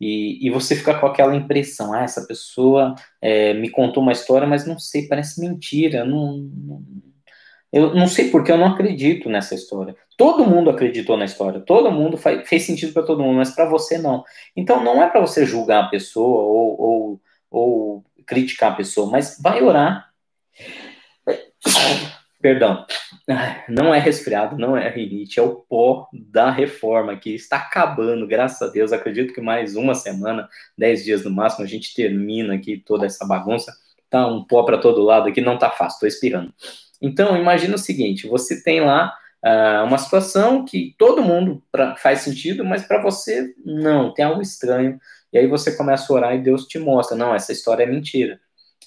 e, e você fica com aquela impressão, ah, essa pessoa é, me contou uma história, mas não sei, parece mentira, não, não, eu não sei porque eu não acredito nessa história. Todo mundo acreditou na história, todo mundo faz, fez sentido para todo mundo, mas para você não. Então não é para você julgar a pessoa ou, ou, ou criticar a pessoa, mas vai orar. Perdão, não é resfriado, não é rinite, é o pó da reforma que está acabando, graças a Deus. Acredito que mais uma semana, dez dias no máximo, a gente termina aqui toda essa bagunça. Tá um pó para todo lado aqui, não tá fácil, estou espirrando. Então, imagina o seguinte: você tem lá uh, uma situação que todo mundo pra, faz sentido, mas para você não, tem algo estranho. E aí você começa a orar e Deus te mostra: não, essa história é mentira.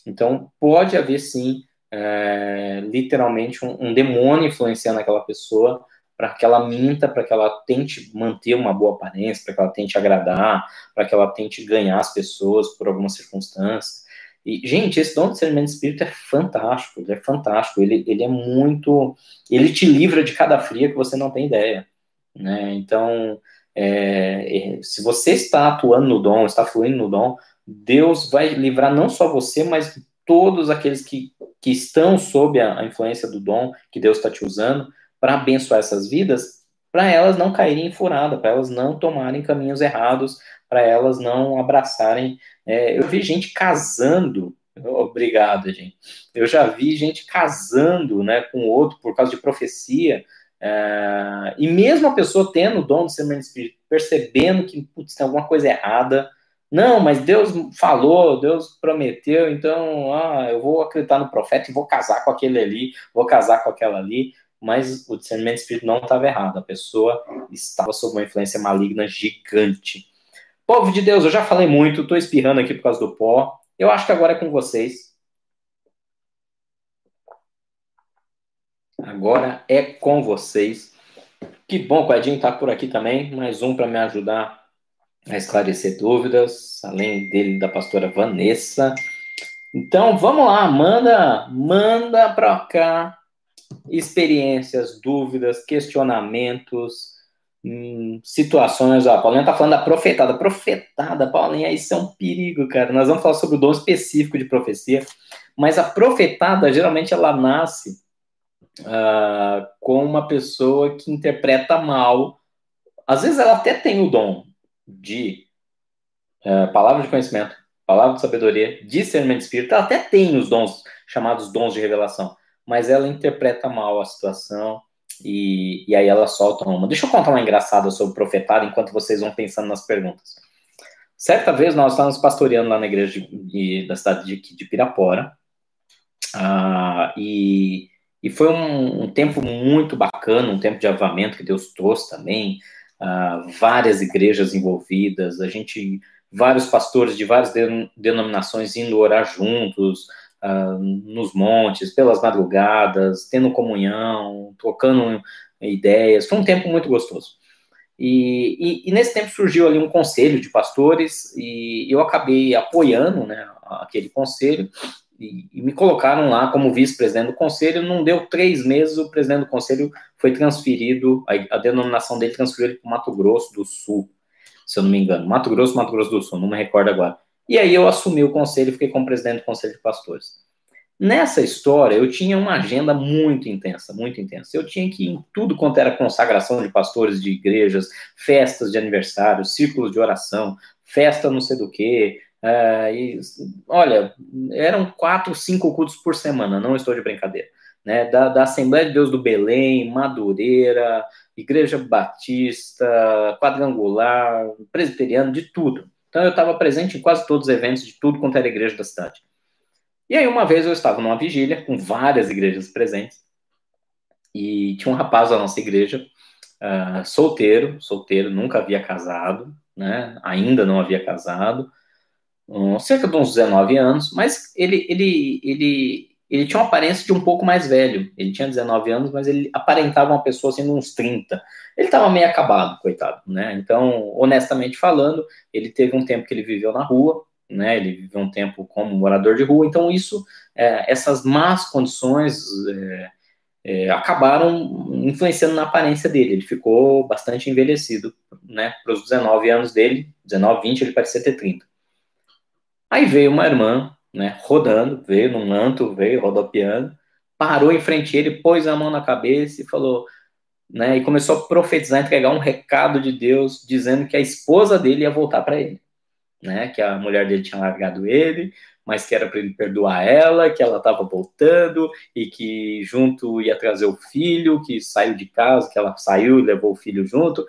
Então, pode haver sim é, literalmente um, um, demônio influenciando aquela pessoa para que ela minta, para que ela tente manter uma boa aparência, para que ela tente agradar, para que ela tente ganhar as pessoas por alguma circunstância. E, gente, esse dom de discernimento de espírito é fantástico, ele é fantástico, ele, ele é muito. Ele te livra de cada fria que você não tem ideia. Né? Então, é, é se você está atuando no dom, está fluindo no dom, Deus vai livrar não só você, mas todos aqueles que, que estão sob a, influência do dom que Deus está te usando para abençoar essas vidas, para elas não caírem em furada, para elas não tomarem caminhos errados, para elas não abraçarem. É, eu vi gente casando Obrigado, gente. Eu já vi gente casando né, com outro por causa de profecia, é, e mesmo a pessoa tendo o dom do ser espírito, percebendo que putz, tem alguma coisa errada, não, mas Deus falou, Deus prometeu, então ah, eu vou acreditar no profeta e vou casar com aquele ali, vou casar com aquela ali, mas o discernimento espírito não estava errado, a pessoa estava sob uma influência maligna gigante. Povo de Deus, eu já falei muito, estou espirrando aqui por causa do pó, eu acho que agora é com vocês. Agora é com vocês. Que bom o Edinho está por aqui também. Mais um para me ajudar a esclarecer dúvidas, além dele da pastora Vanessa. Então, vamos lá, manda, manda para cá experiências, dúvidas, questionamentos, hum, situações. A Paulinha tá falando da profetada. Profetada, Paulinha, isso é um perigo, cara. Nós vamos falar sobre o dom específico de profecia, mas a profetada, geralmente, ela nasce uh, com uma pessoa que interpreta mal. Às vezes, ela até tem o dom de uh, palavra de conhecimento, palavra de sabedoria, discernimento espírita, ela até tem os dons chamados dons de revelação, mas ela interpreta mal a situação e, e aí ela solta uma. Deixa eu contar uma engraçada sobre o profetado enquanto vocês vão pensando nas perguntas. Certa vez nós estávamos pastoreando lá na igreja de, de, da cidade de, de Pirapora, uh, e, e foi um, um, tempo muito bacana, um tempo de avamento que Deus trouxe também, uh, várias igrejas envolvidas, a gente, vários pastores de várias denominações indo orar juntos, uh, nos montes, pelas madrugadas, tendo comunhão, trocando ideias. Foi um tempo muito gostoso. E, e, e, nesse tempo surgiu ali um conselho de pastores e eu acabei apoiando né, aquele conselho e, me colocaram lá como vice-presidente do conselho. Não deu três meses, o presidente do conselho foi transferido, a, a denominação dele transferiu para o Mato Grosso do Sul, se eu não me engano. Mato Grosso, Mato Grosso do Sul, não me recordo agora. E aí eu assumi o conselho e fiquei como presidente do conselho de pastores. Nessa história, eu tinha uma agenda muito intensa, muito intensa. Eu tinha que ir em tudo quanto era consagração de pastores de igrejas, festas de aniversário, círculos de oração, festa não sei do que. Uh, e, olha, eram quatro, cinco cultos por semana, não estou de brincadeira. Né, da, da Assembleia de Deus do Belém, Madureira, Igreja Batista, Quadrangular, Presbiteriano, de tudo. Então eu estava presente em quase todos os eventos de tudo quanto era igreja da cidade. E aí uma vez eu estava numa vigília com várias igrejas presentes e tinha um rapaz da nossa igreja, uh, solteiro, solteiro, nunca havia casado, né? Ainda não havia casado, um, cerca de uns 19 anos, mas ele, ele, ele, ele tinha uma aparência de um pouco mais velho. Ele tinha 19 anos, mas ele aparentava uma pessoa assim, uns 30 ele estava meio acabado, coitado, né? Então, honestamente falando, ele teve um tempo que ele viveu na rua, né? Ele viveu um tempo como morador de rua, então isso, é, essas más condições é, é, acabaram influenciando na aparência dele. Ele ficou bastante envelhecido, né? Para os 19 anos dele, 19, 20, ele parecia ter 30. Aí veio uma irmã, né? Rodando, veio num manto, veio rodopiando, parou em frente a ele, pôs a mão na cabeça e falou: né, e começou a profetizar, entregar um recado de Deus, dizendo que a esposa dele ia voltar para ele, né, que a mulher dele tinha largado ele, mas que era para ele perdoar ela, que ela estava voltando e que junto ia trazer o filho, que saiu de casa, que ela saiu e levou o filho junto.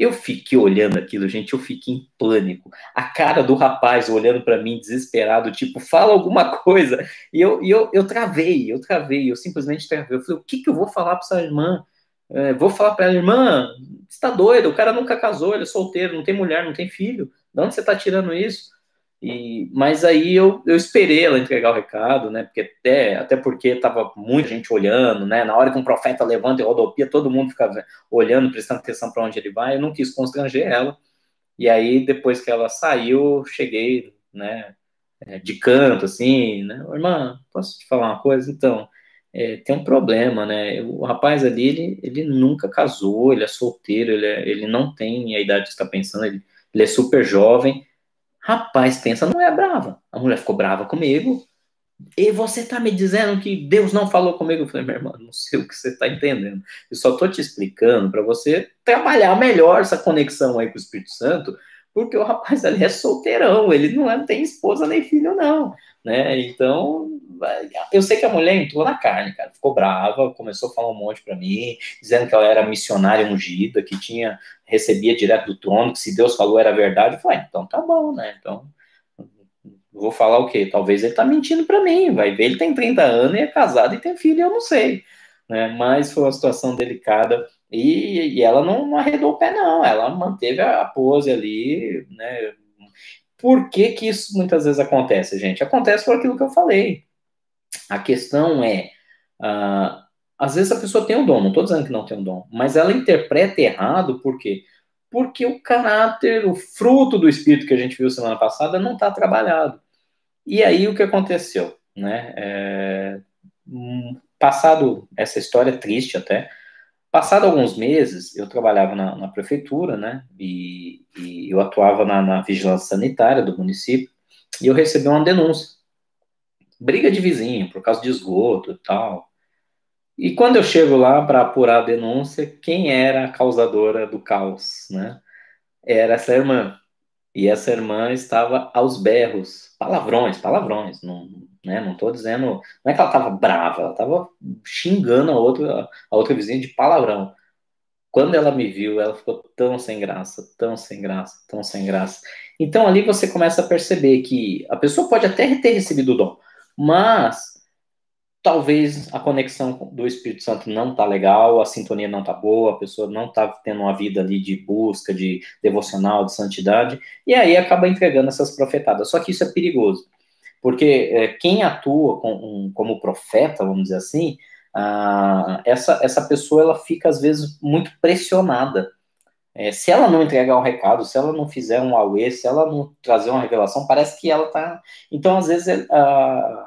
Eu fiquei olhando aquilo, gente, eu fiquei em pânico. A cara do rapaz olhando para mim desesperado, tipo, fala alguma coisa. E eu, e eu, eu travei, eu travei, eu simplesmente travei. Eu falei, o que, que eu vou falar para essa irmã? É, vou falar para ela, irmã, você está doido, o cara nunca casou, ele é solteiro, não tem mulher, não tem filho. De onde você está tirando isso? E, mas aí eu, eu esperei ela entregar o recado, né? Porque até, até porque tava muita gente olhando, né? Na hora que um profeta levanta e rodopia, todo mundo fica olhando, prestando atenção para onde ele vai. Eu não quis constranger ela. E aí, depois que ela saiu, cheguei, né? É, de canto, assim, né? Irmã, posso te falar uma coisa? Então, é, tem um problema, né? O rapaz ali, ele, ele nunca casou, ele é solteiro, ele, é, ele não tem a idade que está pensando, ele, ele é super jovem. Rapaz, pensa, não é brava. A mulher ficou brava comigo. E você tá me dizendo que Deus não falou comigo? Eu falei, meu irmão, não sei o que você tá entendendo. Eu só tô te explicando para você trabalhar melhor essa conexão aí com o Espírito Santo, porque o rapaz ali é solteirão, ele não é, tem esposa nem filho, não. né? Então, eu sei que a mulher entrou na carne, cara, ficou brava, começou a falar um monte para mim, dizendo que ela era missionária ungida, que tinha recebia direto do trono, que se Deus falou era verdade. Eu falei, ah, então tá bom, né? Então, vou falar o quê? Talvez ele tá mentindo para mim, vai ver, ele tem 30 anos e é casado e tem filho, eu não sei, né? Mas foi uma situação delicada e, e ela não, não arredou o pé, não, ela manteve a pose ali, né? Por que, que isso muitas vezes acontece, gente? Acontece por aquilo que eu falei. A questão é, uh, às vezes a pessoa tem um dom, não estou dizendo que não tem um dom, mas ela interpreta errado, por quê? Porque o caráter, o fruto do espírito que a gente viu semana passada não está trabalhado. E aí o que aconteceu? Né? É, passado essa história triste até, Passado alguns meses, eu trabalhava na, na prefeitura, né, e, e eu atuava na, na, vigilância sanitária do município, e eu recebi uma denúncia. Briga de vizinho, por causa de esgoto e tal. E quando eu chego lá para apurar a denúncia, quem era a causadora do caos, né? Era essa irmã. E essa irmã estava aos berros, palavrões, palavrões, não, né? Não estou dizendo, não é que ela estava brava, ela estava xingando a outra, a outra vizinha de palavrão. Quando ela me viu, ela ficou tão sem graça, tão sem graça, tão sem graça. Então ali você começa a perceber que a pessoa pode até ter recebido o dom, mas talvez a conexão do Espírito Santo não tá legal, a sintonia não tá boa, a pessoa não tá tendo uma vida ali de busca, de devocional, de santidade, e aí acaba entregando essas profetadas. Só que isso é perigoso, porque é, quem atua com, um, como profeta, vamos dizer assim, ah, essa, essa pessoa ela fica às vezes muito pressionada. É, se ela não entregar um recado, se ela não fizer um auê, se ela não trazer uma revelação, parece que ela tá. Então, às vezes, ah,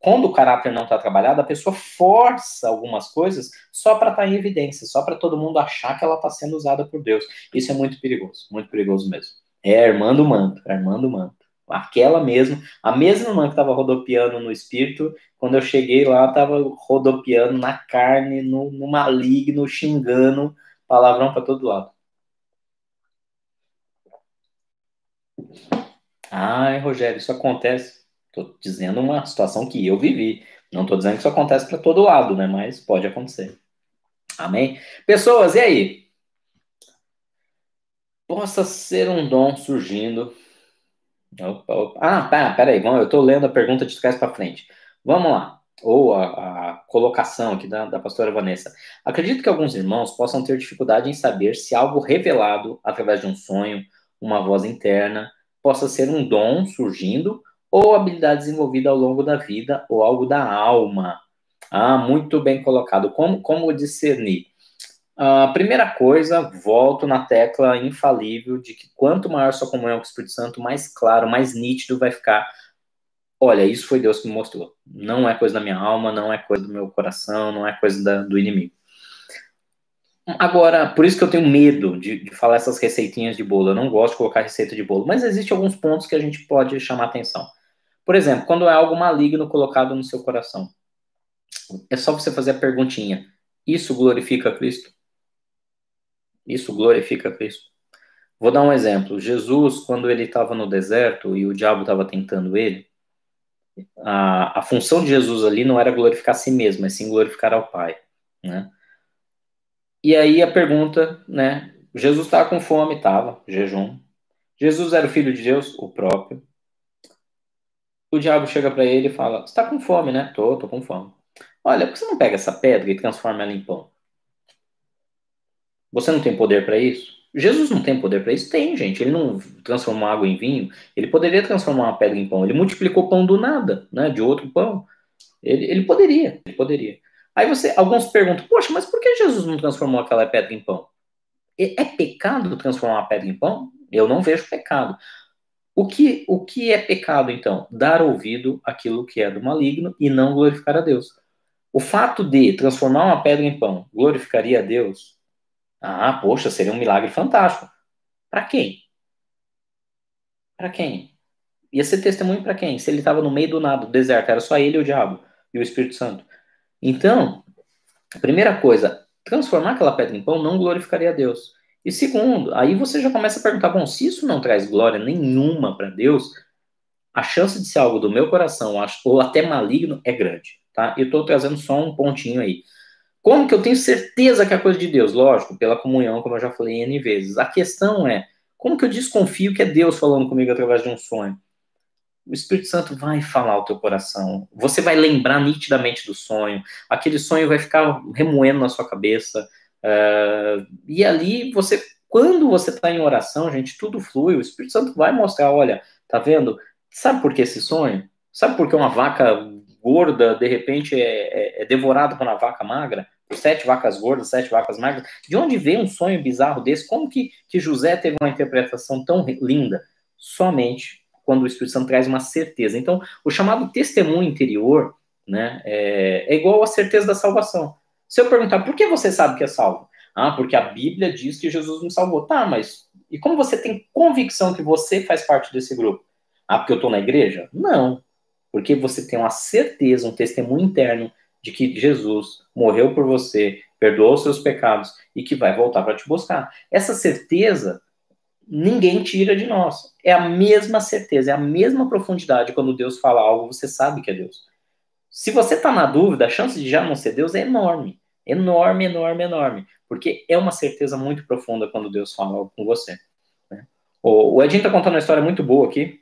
quando o caráter não está trabalhado, a pessoa força algumas coisas só para estar tá em evidência, só para todo mundo achar que ela está sendo usada por Deus. Isso é muito perigoso, muito perigoso mesmo. É a irmã do manto, a irmã do manto. Aquela mesmo, a mesma irmã que estava rodopiando no espírito, quando eu cheguei lá, estava rodopiando na carne, no, no maligno, xingando, palavrão para todo lado. Ai, Rogério, isso acontece. Estou dizendo uma situação que eu vivi. Não estou dizendo que isso acontece para todo lado, né? Mas pode acontecer. Amém? Pessoas, e aí? Possa ser um dom surgindo. Opa, opa. Ah, tá, peraí, vamos, eu estou lendo a pergunta de trás para frente. Vamos lá. Ou a, a colocação aqui da, da pastora Vanessa. Acredito que alguns irmãos possam ter dificuldade em saber se algo revelado através de um sonho, uma voz interna, possa ser um dom surgindo ou habilidade desenvolvida ao longo da vida, ou algo da alma. Ah, muito bem colocado. Como, como discernir? A ah, primeira coisa, volto na tecla infalível de que quanto maior sua comunhão com o Espírito Santo, mais claro, mais nítido vai ficar. Olha, isso foi Deus que me mostrou. Não é coisa da minha alma, não é coisa do meu coração, não é coisa da, do inimigo. Agora, por isso que eu tenho medo de, de, falar essas receitinhas de bolo. Eu não gosto de colocar receita de bolo, mas existem alguns pontos que a gente pode chamar atenção. Por exemplo, quando é algo maligno colocado no seu coração, é só você fazer a perguntinha: isso glorifica Cristo? Isso glorifica Cristo? Vou dar um exemplo. Jesus, quando ele estava no deserto e o diabo estava tentando ele, a, a função de Jesus ali não era glorificar a si mesmo, mas sim glorificar ao Pai, né? E aí a pergunta, né? Jesus estava com fome, estava, jejum. Jesus era o filho de Deus, o próprio o diabo chega para ele e fala: Você está com fome, né? Tô, tô com fome. Olha, por que você não pega essa pedra e transforma ela em pão? Você não tem poder para isso? Jesus não tem poder para isso? Tem, gente. Ele não transformou água em vinho. Ele poderia transformar uma pedra em pão. Ele multiplicou pão do nada, né? De outro pão. Ele, ele poderia, ele poderia. Aí você, alguns perguntam, poxa, mas por que Jesus não transformou aquela pedra em pão? É pecado transformar uma pedra em pão? Eu não vejo pecado. O que, o que é pecado, então? Dar ouvido àquilo que é do maligno e não glorificar a Deus. O fato de transformar uma pedra em pão glorificaria a Deus? Ah, poxa, seria um milagre fantástico. Para quem? Para quem? Ia ser testemunho para quem? Se ele estava no meio do nada, do deserto, era só ele e o diabo e o Espírito Santo. Então, primeira coisa, transformar aquela pedra em pão não glorificaria a Deus. E segundo, aí você já começa a perguntar: bom, se isso não traz glória nenhuma para Deus, a chance de ser algo do meu coração ou até maligno é grande, tá? Eu estou trazendo só um pontinho aí. Como que eu tenho certeza que é coisa de Deus? Lógico, pela comunhão, como eu já falei N vezes. A questão é, como que eu desconfio que é Deus falando comigo através de um sonho? O Espírito Santo vai falar ao teu coração. Você vai lembrar nitidamente do sonho. Aquele sonho vai ficar remoendo na sua cabeça. Uh, e ali você, quando você está em oração, gente, tudo flui. O Espírito Santo vai mostrar, olha, tá vendo? Sabe por que esse sonho? Sabe por que uma vaca gorda de repente é, é, é devorada por uma vaca magra? sete vacas gordas, sete vacas magras. De onde veio um sonho bizarro desse? Como que, que José teve uma interpretação tão linda? Somente quando o Espírito Santo traz uma certeza. Então, o chamado testemunho interior né, é, é igual à certeza da salvação. Se eu perguntar, por que você sabe que é salvo? Ah, porque a Bíblia diz que Jesus me salvou. Tá, mas e como você tem convicção que você faz parte desse grupo? Ah, porque eu estou na igreja? Não. Porque você tem uma certeza, um testemunho interno de que Jesus morreu por você, perdoou os seus pecados e que vai voltar para te buscar. Essa certeza ninguém tira de nós. É a mesma certeza, é a mesma profundidade quando Deus fala algo, você sabe que é Deus. Se você está na dúvida, a chance de já não ser Deus é enorme. Enorme, enorme, enorme. Porque é uma certeza muito profunda quando Deus fala algo com você. Né? O Edinho está contando uma história muito boa aqui.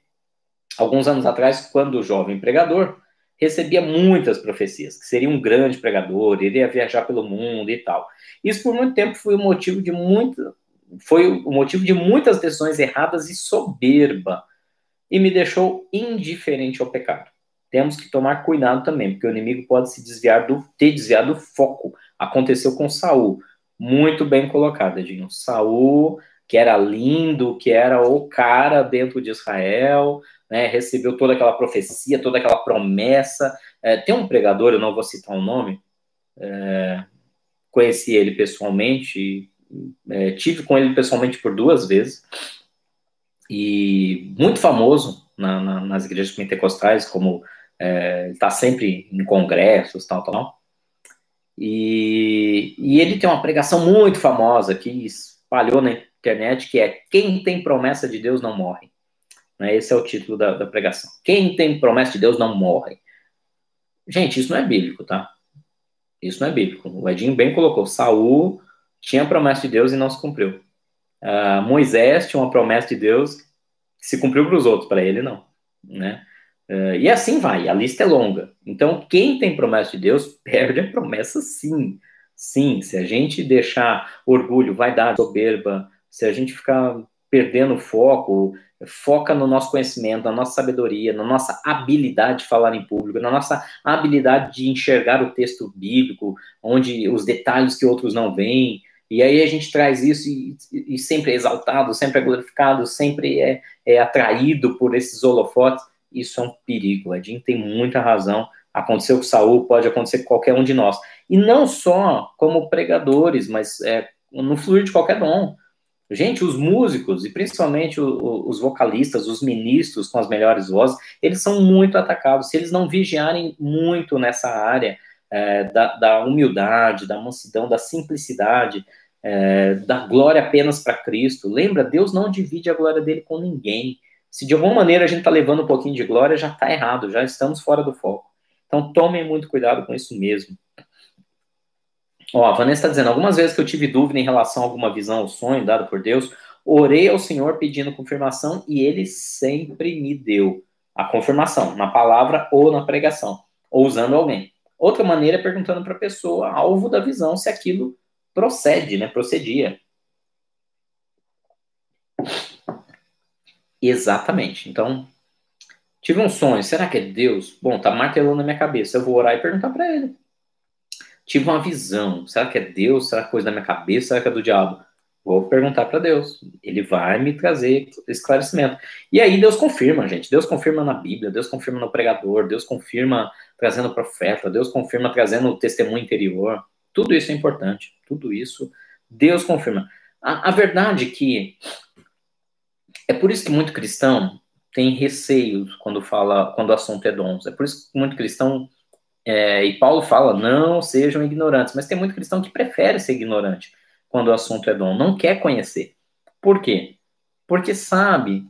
Alguns anos atrás, quando jovem pregador, recebia muitas profecias, que seria um grande pregador, iria viajar pelo mundo e tal. Isso por muito tempo foi o motivo de muito, foi o motivo de muitas decisões erradas e soberba, e me deixou indiferente ao pecado. Temos que tomar cuidado também, porque o inimigo pode se desviar do ter desviado do foco. Aconteceu com Saul. Muito bem colocado, Edinho. Saul, que era lindo, que era o cara dentro de Israel, né, recebeu toda aquela profecia, toda aquela promessa. É, tem um pregador, eu não vou citar o nome, é, conheci ele pessoalmente, é, tive com ele pessoalmente por duas vezes, e muito famoso na, na, nas igrejas pentecostais, como é, está sempre em congressos, tal, tal. E, e ele tem uma pregação muito famosa que espalhou na internet, que é quem tem promessa de Deus não morre. Né? Esse é o título da, da pregação. Quem tem promessa de Deus não morre. Gente, isso não é bíblico, tá? Isso não é bíblico. O Edinho bem colocou. Saul tinha promessa de Deus e não se cumpriu. Uh, Moisés tinha uma promessa de Deus que se cumpriu para os outros, para ele não. Né? Uh, e assim vai, a lista é longa. Então, quem tem promessa de Deus perde a promessa sim. Sim, se a gente deixar orgulho, vaidade, soberba, se a gente ficar perdendo foco, foca no nosso conhecimento, na nossa sabedoria, na nossa habilidade de falar em público, na nossa habilidade de enxergar o texto bíblico, onde os detalhes que outros não veem. E aí a gente traz isso e, e sempre é exaltado, sempre é glorificado, sempre é, é atraído por esses holofotes. Isso é um perigo. Gente tem muita razão. Aconteceu com Saul, pode acontecer com qualquer um de nós. E não só como pregadores, mas é, no fluir de qualquer dom. Gente, os músicos, e principalmente o, o, os vocalistas, os ministros com as melhores vozes, eles são muito atacados. Se eles não vigiarem muito nessa área é, da, da, humildade, da mansidão, da simplicidade, é, da glória apenas para Cristo, lembra, Deus não divide a glória dele com ninguém. Se de alguma maneira a gente está levando um pouquinho de glória, já está errado, já estamos fora do foco. Então tomem muito cuidado com isso mesmo. Ó, a Vanessa está dizendo, algumas vezes que eu tive dúvida em relação a alguma visão ou sonho dado por Deus, orei ao Senhor pedindo confirmação e ele sempre me deu a confirmação, na palavra ou na pregação, ou usando alguém. Outra maneira é perguntando para a pessoa, alvo da visão, se aquilo procede, né? Procedia. Exatamente. Então, tive um sonho, será que é Deus? Bom, tá martelando na minha cabeça. Eu vou orar e perguntar para ele tive uma visão. Será que é Deus? Será que é coisa da minha cabeça? Será que é do diabo? Vou perguntar para Deus. Ele vai me trazer esclarecimento. E aí Deus confirma, gente. Deus confirma na Bíblia, Deus confirma no pregador, Deus confirma trazendo o profeta, Deus confirma trazendo o testemunho interior. Tudo isso é importante. Tudo isso Deus confirma. A, a verdade é que é por isso que muito cristão tem receio quando fala, quando o assunto é dons. É por isso que muito cristão é, e Paulo fala, não sejam ignorantes, mas tem muito cristão que prefere ser ignorante quando o assunto é dom, não quer conhecer. Por quê? Porque sabe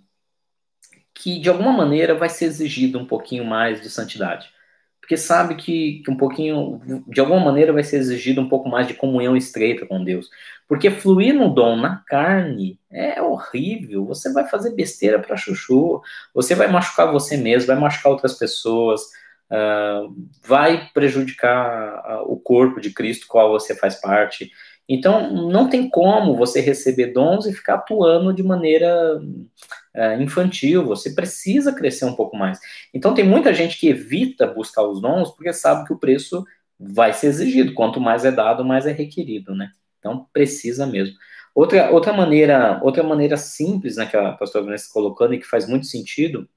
que de alguma maneira vai ser exigido um pouquinho mais de santidade. Porque sabe que, que um pouquinho, de alguma maneira, vai ser exigido um pouco mais de comunhão estreita com Deus. Porque fluir no dom na carne é horrível. Você vai fazer besteira para chuchu, você vai machucar você mesmo, vai machucar outras pessoas, uh, vai prejudicar o corpo de Cristo, qual você faz parte. Então, não tem como você receber dons e ficar atuando de maneira uh, infantil. Você precisa crescer um pouco mais. Então, tem muita gente que evita buscar os dons porque sabe que o preço vai ser exigido. Quanto mais é dado, mais é requerido, né? Então, precisa mesmo. Outra, outra maneira outra maneira simples, né, que a pastora Vanessa colocando e que faz muito sentido,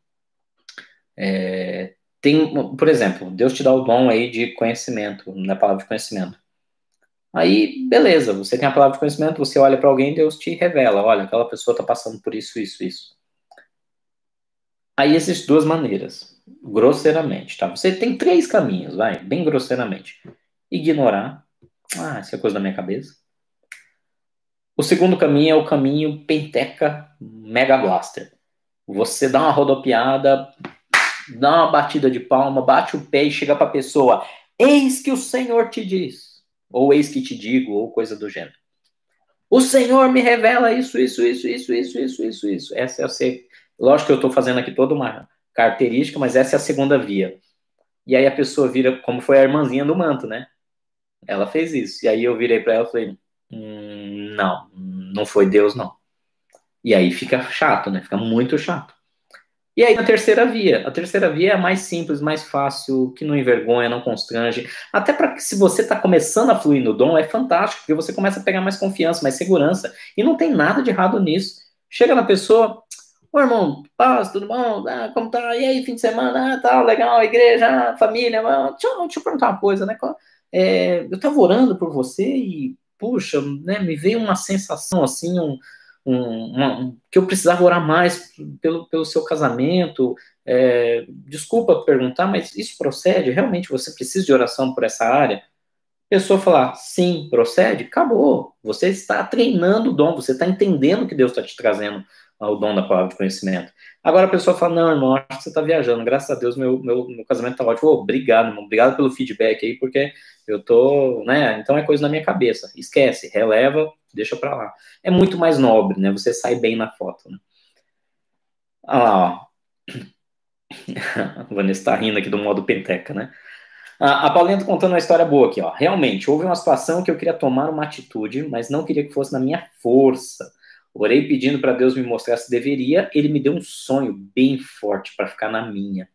é, tem, por exemplo, Deus te dá o dom aí de conhecimento, na palavra de conhecimento. Aí, beleza, você tem a palavra de conhecimento, você olha para alguém, Deus te revela, olha, aquela pessoa está passando por isso, isso, isso. Aí existem duas maneiras, grosseiramente, tá? Você tem três caminhos, vai, bem grosseiramente. Ignorar, ah, isso é coisa da minha cabeça. O segundo caminho é o caminho Penteca Mega Blaster. Você dá uma rodopiada, dá uma batida de palma, bate o pé e chega para a pessoa: Eis que o Senhor te diz, ou eis que te digo, ou coisa do gênero. O Senhor me revela isso, isso, isso, isso, isso, isso, isso, isso. Essa é a ser. Lógico que eu estou fazendo aqui toda uma característica, mas essa é a segunda via. E aí a pessoa vira, como foi a irmãzinha do manto, né? Ela fez isso. E aí eu virei para ela e falei: hum, não, não foi Deus, não. E aí fica chato, né? Fica muito chato. E aí a terceira via. A terceira via é a mais simples, mais fácil, que não envergonha, não constrange. Até para que se você está começando a fluir no dom, é fantástico, porque você começa a pegar mais confiança, mais segurança. E não tem nada de errado nisso. Chega na pessoa, ô irmão, paz, tudo bom? Ah, como tá? E aí, fim de semana? Ah, tá, legal, igreja, família. Deixa, deixa eu perguntar uma coisa, né? É, eu estava orando por você e, puxa, né, me veio uma sensação assim, um, um, uma, um, que eu precisava orar mais pelo, pelo seu casamento. É, desculpa perguntar, mas isso procede? Realmente você precisa de oração por essa área? A pessoa falar, sim, procede, acabou. Você está treinando o dom, você está entendendo que Deus está te trazendo o dom da palavra de conhecimento. Agora a pessoa fala, não, irmão, acho que você está viajando, graças a Deus meu, meu, meu casamento está ótimo. Obrigado, irmão, obrigado pelo feedback aí, porque eu tô, né, então é coisa na minha cabeça. Esquece, releva, deixa para lá. É muito mais nobre, né, você sai bem na foto, né. Ah lá, ó. A Vanessa está rindo aqui do modo penteca, né? A, a Paulinha tá contando uma história boa aqui, ó. Realmente, houve uma situação que eu queria tomar uma atitude, mas não queria que fosse na minha força. Orei pedindo para Deus me mostrar se deveria, ele me deu um sonho bem forte para ficar na minha.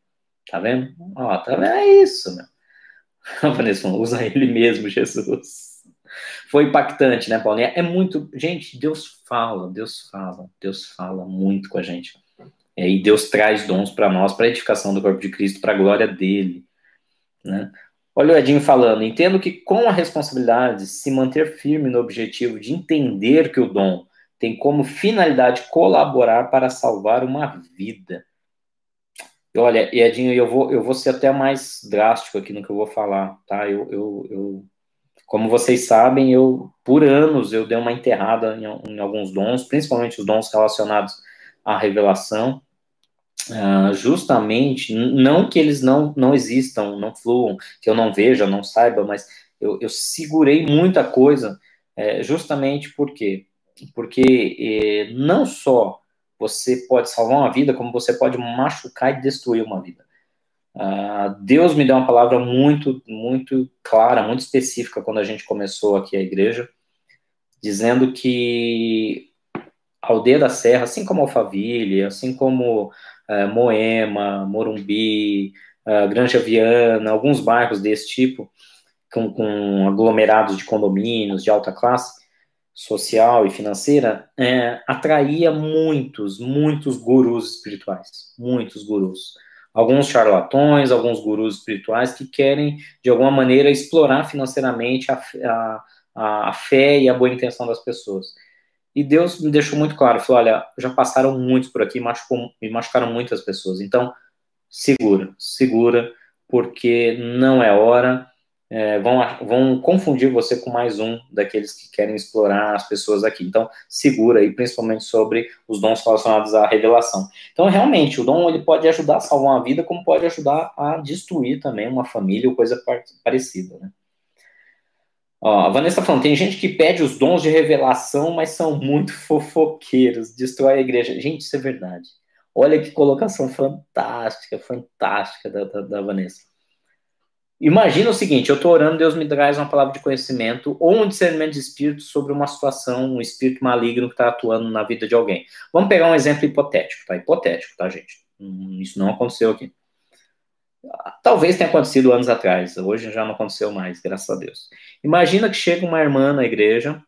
Tá vendo? Ó, tá vendo? É isso, meu. A Vanessa falou, usa ele mesmo, Jesus. Foi impactante, né, Paulinha? É muito. Gente, Deus fala, Deus fala, Deus fala muito com a gente. É, e Deus traz dons para nós, para edificação do corpo de Cristo, para a glória dele. Né? Olha o Edinho falando, entendo que com a responsabilidade, se manter firme no objetivo de entender que o dom tem como finalidade colaborar para salvar uma vida. Olha, Edinho, eu vou, eu vou ser até mais drástico aqui no que eu vou falar, tá? Eu, eu, eu como vocês sabem, eu por anos eu dei uma enterrada em, em alguns dons, principalmente os dons relacionados à revelação, uh, justamente, não que eles não, não existam, não fluam, que eu não veja, não saiba, mas eu, eu segurei muita coisa, é, justamente porque porque é, não só você pode salvar uma vida, como você pode machucar e destruir uma vida. Uh, Deus me deu uma palavra muito, muito clara, muito específica quando a gente começou aqui a igreja, dizendo que a Aldeia da Serra, assim como Alphaville, assim como uh, Moema, Morumbi, uh, Granja Viana, alguns bairros desse tipo, com, com aglomerados de condomínios de alta classe, social e financeira é, atraía muitos, muitos gurus espirituais, muitos gurus. Alguns charlatões, alguns gurus espirituais que querem, de alguma maneira, explorar financeiramente a, a, a fé e a boa intenção das pessoas. E Deus me deixou muito claro, falou, olha, já passaram muitos por aqui, machucou, me machucaram muitas pessoas, então segura, segura, porque não é hora, é, vão, vão confundir você com mais um daqueles que querem explorar as pessoas aqui. Então, segura aí, principalmente sobre os dons relacionados à revelação. Então, realmente, o dom ele pode ajudar a salvar uma vida, como pode ajudar a destruir também uma família ou coisa parecida, né? Ó, a Vanessa tá falando, tem gente que pede os dons de revelação, mas são muito fofoqueiros, destrói a igreja. Gente, isso é verdade. Olha que colocação fantástica, fantástica da, da, da Vanessa. Imagina o seguinte: eu estou orando, Deus me traz uma palavra de conhecimento ou um discernimento de espírito sobre uma situação, um espírito maligno que está atuando na vida de alguém. Vamos pegar um exemplo hipotético, tá? Hipotético, tá, gente? Hum, isso não aconteceu aqui. Talvez tenha acontecido anos atrás, hoje já não aconteceu mais, graças a Deus. Imagina que chega uma irmã na igreja,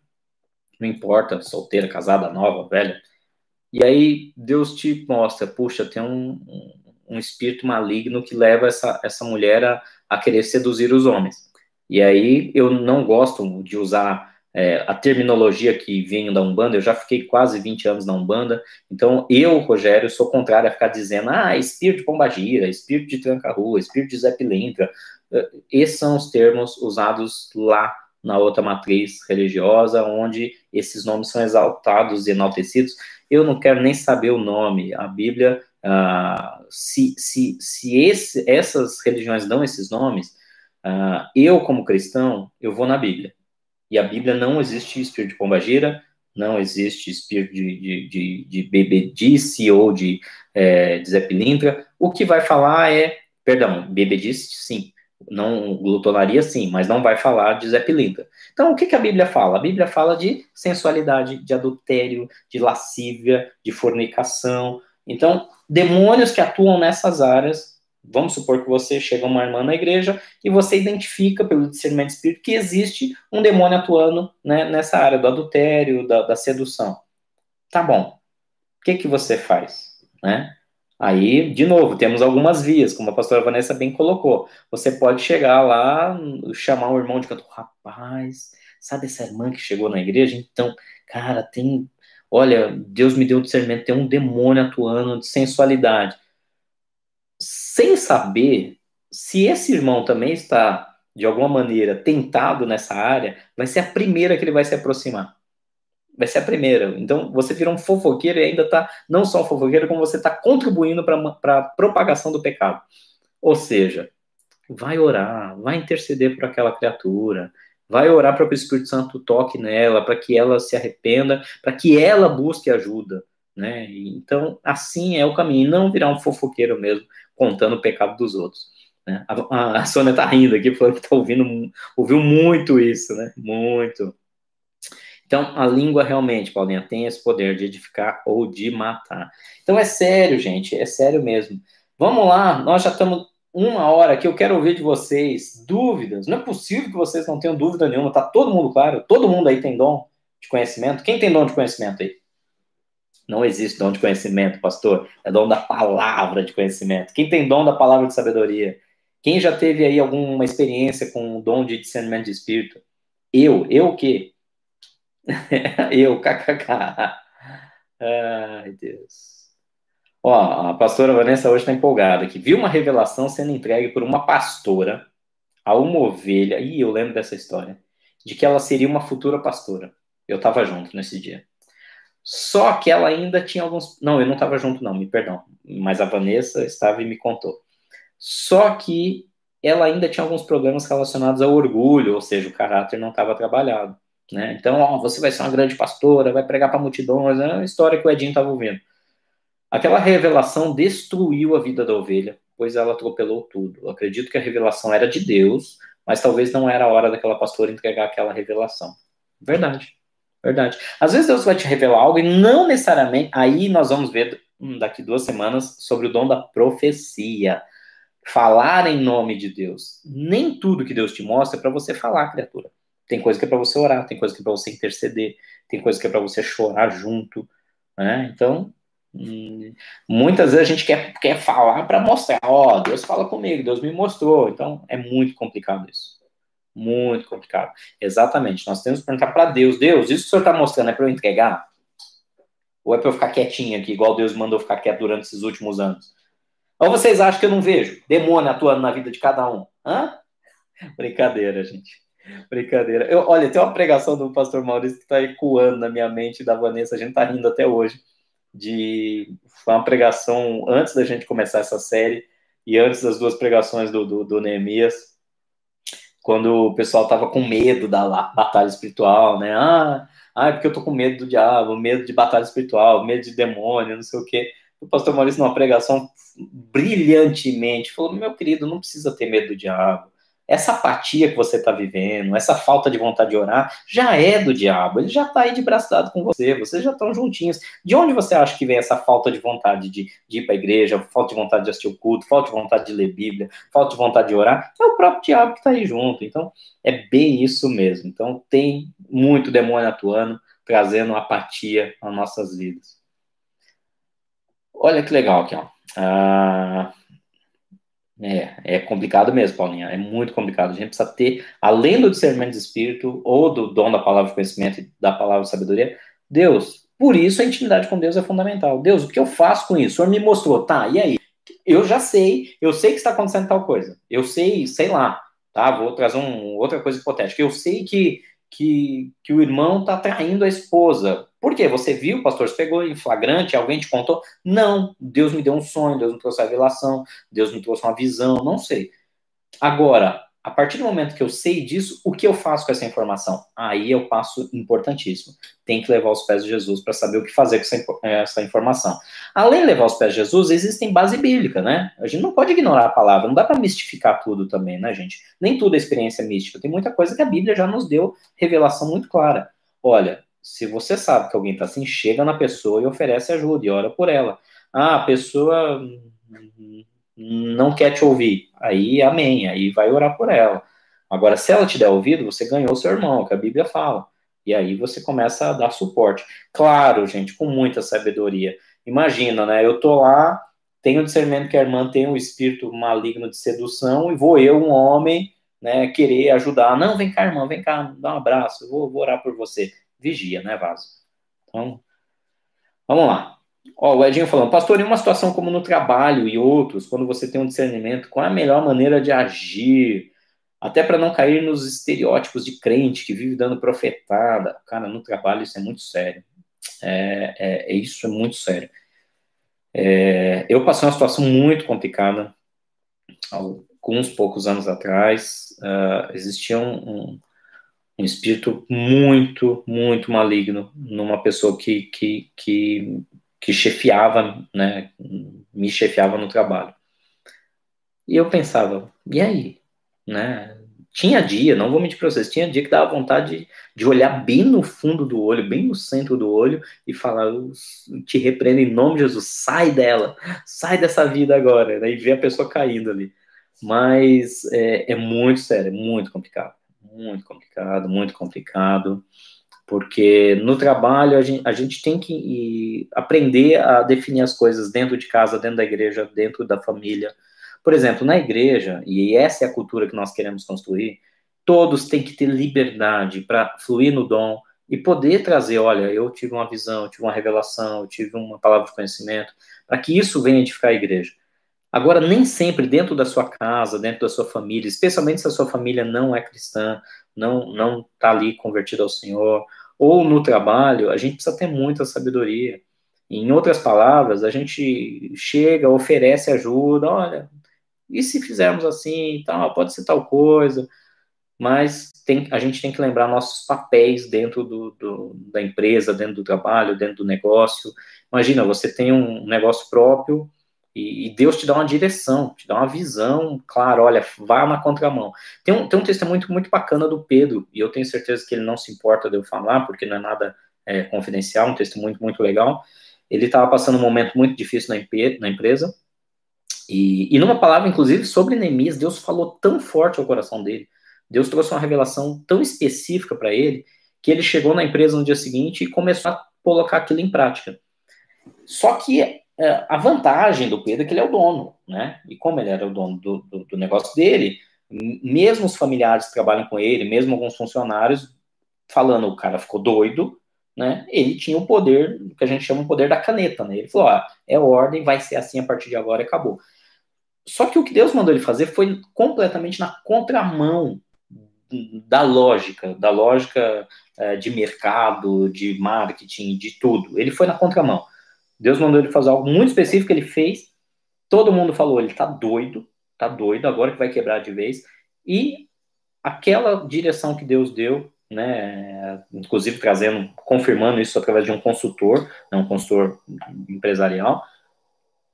não importa, solteira, casada, nova, velha, e aí Deus te mostra, puxa, tem um, um, espírito maligno que leva essa, essa mulher a a querer seduzir os homens. E aí eu não gosto de usar é, a terminologia que vem da Umbanda, eu já fiquei quase 20 anos na Umbanda, então eu, Rogério, sou contrário a ficar dizendo, ah, espírito de pombagira, espírito de tranca-rua, espírito de Zé Pilintra, é, esses são os termos usados lá na outra matriz religiosa, onde esses nomes são exaltados e enaltecidos. Eu não quero nem saber o nome, a Bíblia Uh, se se, se esse, essas religiões dão esses nomes, uh, eu, como cristão, eu vou na Bíblia. E a Bíblia não existe espírito de pombagira, não existe espírito de, de, de, de bebedice ou de, é, de. O que vai falar é, perdão, bebedice, sim, não glutonaria sim, mas não vai falar de Zé. Então, o que, que a Bíblia fala? A Bíblia fala de sensualidade, de adultério, de lascívia, de fornicação. Então, demônios que atuam nessas áreas. Vamos supor que você chega uma irmã na igreja e você identifica pelo discernimento de espírito que existe um demônio atuando né, nessa área do adultério, da, da sedução. Tá bom. O que, que você faz? Né? Aí, de novo, temos algumas vias, como a pastora Vanessa bem colocou. Você pode chegar lá, chamar um irmão de canto, rapaz, sabe essa irmã que chegou na igreja? Então, cara, tem olha, Deus me deu um discernimento, tem um demônio atuando de sensualidade. Sem saber se esse irmão também está, de alguma maneira, tentado nessa área, vai ser a primeira que ele vai se aproximar. Vai ser a primeira. Então, você vira um fofoqueiro e ainda está, não só um fofoqueiro, como você está contribuindo para a propagação do pecado. Ou seja, vai orar, vai interceder por aquela criatura, Vai orar para que o Espírito Santo toque nela, para que ela se arrependa, para que ela busque ajuda, né? Então, assim é o caminho, não virar um fofoqueiro mesmo, contando o pecado dos outros. Né? A, a Sônia tá rindo aqui, falando que tá ouvindo, ouviu muito isso, né? Muito. Então, a língua realmente, Paulinha, tem esse poder de edificar ou de matar. Então, é sério, gente, é sério mesmo. Vamos lá, nós já estamos uma hora que eu quero ouvir de vocês dúvidas. Não é possível que vocês não tenham dúvida nenhuma. Tá todo mundo claro? Todo mundo aí tem dom de conhecimento? Quem tem dom de conhecimento aí? Não existe dom de conhecimento, pastor. É dom da palavra de conhecimento. Quem tem dom da palavra de sabedoria? Quem já teve aí alguma experiência com o dom de discernimento de espírito? Eu. Eu o quê? eu, kkk. Ai, Deus. Ó, a pastora Vanessa hoje está empolgada aqui. Viu uma revelação sendo entregue por uma pastora a uma ovelha, e eu lembro dessa história, de que ela seria uma futura pastora. Eu estava junto nesse dia. Só que ela ainda tinha alguns. Não, eu não estava junto, não, me perdão. Mas a Vanessa estava e me contou. Só que ela ainda tinha alguns problemas relacionados ao orgulho, ou seja, o caráter não estava trabalhado. Né? Então, ó, você vai ser uma grande pastora, vai pregar para multidões, é uma história que o Edinho estava ouvindo. Aquela revelação destruiu a vida da ovelha, pois ela atropelou tudo. Eu acredito que a revelação era de Deus, mas talvez não era a hora daquela pastora entregar aquela revelação. Verdade. Verdade. Às vezes Deus vai te revelar algo e não necessariamente. Aí nós vamos ver hum, daqui duas semanas sobre o dom da profecia. Falar em nome de Deus. Nem tudo que Deus te mostra é para você falar, criatura. Tem coisa que é para você orar, tem coisa que é para você interceder, tem coisa que é para você chorar junto. Né? Então, muitas vezes a gente quer, quer falar para mostrar, ó, oh, Deus fala comigo, Deus me mostrou. Então é muito complicado isso. Muito complicado. Exatamente. Nós temos que perguntar para Deus: Deus, isso que o senhor está mostrando é para eu entregar? Ou é para eu ficar quietinho aqui, igual Deus mandou ficar quieto durante esses últimos anos? Ou vocês acham que eu não vejo demônio atuando na vida de cada um? Hã? Brincadeira, gente. Brincadeira. Eu, olha, tem uma pregação do pastor Maurício que está ecoando na minha mente da Vanessa, a gente está rindo até hoje. De foi uma pregação antes da gente começar essa série e antes das duas pregações do, do, do Neemias, quando o pessoal estava com medo da batalha espiritual, né? Ah, ah, é porque eu tô com medo do diabo, medo de batalha espiritual, medo de demônio, não sei o quê. O pastor Maurício, numa pregação brilhantemente, falou: meu querido, não precisa ter medo do diabo essa apatia que você está vivendo, essa falta de vontade de orar, já é do diabo. Ele já está aí de braço dado com você, vocês já estão juntinhos. De onde você acha que vem essa falta de vontade de, de ir para a igreja, falta de vontade de assistir o culto, falta de vontade de ler Bíblia, falta de vontade de orar? É o próprio diabo que está aí junto. Então, é bem isso mesmo. Então, tem muito demônio atuando, trazendo apatia às nossas vidas. Olha que legal aqui, ó. Ah, é, é complicado mesmo, Paulinha. É muito complicado. A gente precisa ter, além do discernimento de espírito, ou do dom da palavra de conhecimento e da palavra de sabedoria, Deus. Por isso a intimidade com Deus é fundamental. Deus, o que eu faço com isso? O Senhor me mostrou, tá, e aí? Eu já sei, eu sei que está acontecendo tal coisa. Eu sei, sei lá, tá? Vou trazer um, outra coisa hipotética. Eu sei que, que, que o irmão está traindo a esposa. Por quê? Você viu, pastor, você pegou em flagrante, alguém te contou? Não, Deus me deu um sonho, Deus me trouxe a revelação, Deus me trouxe uma visão, não sei. Agora, a partir do momento que eu sei disso, o que eu faço com essa informação? Aí é o passo importantíssimo. Tem que levar os pés de Jesus para saber o que fazer com essa, essa, informação. Além de levar os pés de Jesus, existem base bíblica, né? A gente não pode ignorar a palavra, não dá para mistificar tudo também, né, gente? Nem tudo é experiência mística. Tem muita coisa que a Bíblia já nos deu revelação muito clara. Olha, se você sabe que alguém está assim, chega na pessoa e oferece ajuda e ora por ela. Ah, a pessoa não quer te ouvir. Aí, amém. Aí vai orar por ela. Agora, se ela te der ouvido, você ganhou seu irmão, que a Bíblia fala. E aí você começa a dar suporte. Claro, gente, com muita sabedoria. Imagina, né? Eu tô lá, tenho discernimento que a irmã tem um espírito maligno de sedução e vou eu, um homem, né, querer ajudar. Não, vem cá, irmã, vem cá, dá um abraço, vou, vou orar por você vigia, né, Vaso? Então, vamos lá. Ó, o Edinho falando, pastor, em uma situação como no trabalho e outros, quando você tem um discernimento, qual é a melhor maneira de agir? Até para não cair nos estereótipos de crente que vive dando profetada. Cara, no trabalho isso é muito sério. É, é, é isso é muito sério. É, eu passei uma situação muito complicada alguns poucos anos atrás. Uh, existia um, um um espírito muito, muito maligno numa pessoa que, que, que, que chefiava, né, me chefiava no trabalho. E eu pensava, e aí? Né? Tinha dia, não vou mentir para vocês, tinha dia que dava vontade de, de, olhar bem no fundo do olho, bem no centro do olho, e falar: te repreendo em nome de Jesus, sai dela, sai dessa vida agora, né? e ver a pessoa caindo ali. Mas é, é muito sério, é muito complicado muito complicado, muito complicado, porque no trabalho a gente, a gente tem que aprender a definir as coisas dentro de casa, dentro da igreja, dentro da família. Por exemplo, na igreja, e essa é a cultura que nós queremos construir, todos têm que ter liberdade para fluir no dom e poder trazer, olha, eu tive uma visão, eu tive uma revelação, eu tive uma palavra de conhecimento, para que isso venha edificar a igreja. Agora, nem sempre dentro da sua casa, dentro da sua família, especialmente se a sua família não é cristã, não não está ali convertida ao Senhor, ou no trabalho, a gente precisa ter muita sabedoria. Em outras palavras, a gente chega, oferece ajuda, olha, e se fizermos assim, tal, pode ser tal coisa, mas tem, a gente tem que lembrar nossos papéis dentro do, do, da empresa, dentro do trabalho, dentro do negócio. Imagina, você tem um negócio próprio, e, e, Deus te dá uma direção, te dá uma visão, claro, olha, vá na contramão. Tem um, tem um testemunho muito, muito bacana do Pedro, e eu tenho certeza que ele não se importa de eu falar, porque não é nada é, confidencial, um texto muito, muito legal. Ele estava passando um momento muito difícil na, na empresa, e, e numa palavra, inclusive, sobre Neemias, Deus falou tão forte ao coração dele, Deus trouxe uma revelação tão específica para ele, que ele chegou na empresa no dia seguinte e começou a colocar aquilo em prática. Só que é, a vantagem do Pedro é que ele é o dono, né? E como ele era o dono do, do, do negócio dele, mesmo os familiares que trabalham com ele, mesmo alguns funcionários, falando o cara ficou doido, né? Ele tinha o poder, que a gente chama o poder da caneta, né? Ele falou: ó, é ordem, vai ser assim a partir de agora e acabou. só que o que Deus mandou ele fazer foi completamente na contramão da lógica, da lógica é, de mercado, de marketing, de tudo. Ele foi na contramão. Deus mandou ele fazer algo muito específico, ele fez. Todo mundo falou, ele tá doido, tá doido, agora que vai quebrar de vez. E aquela direção que Deus deu, né, inclusive trazendo, confirmando isso através de um consultor, né, um consultor empresarial,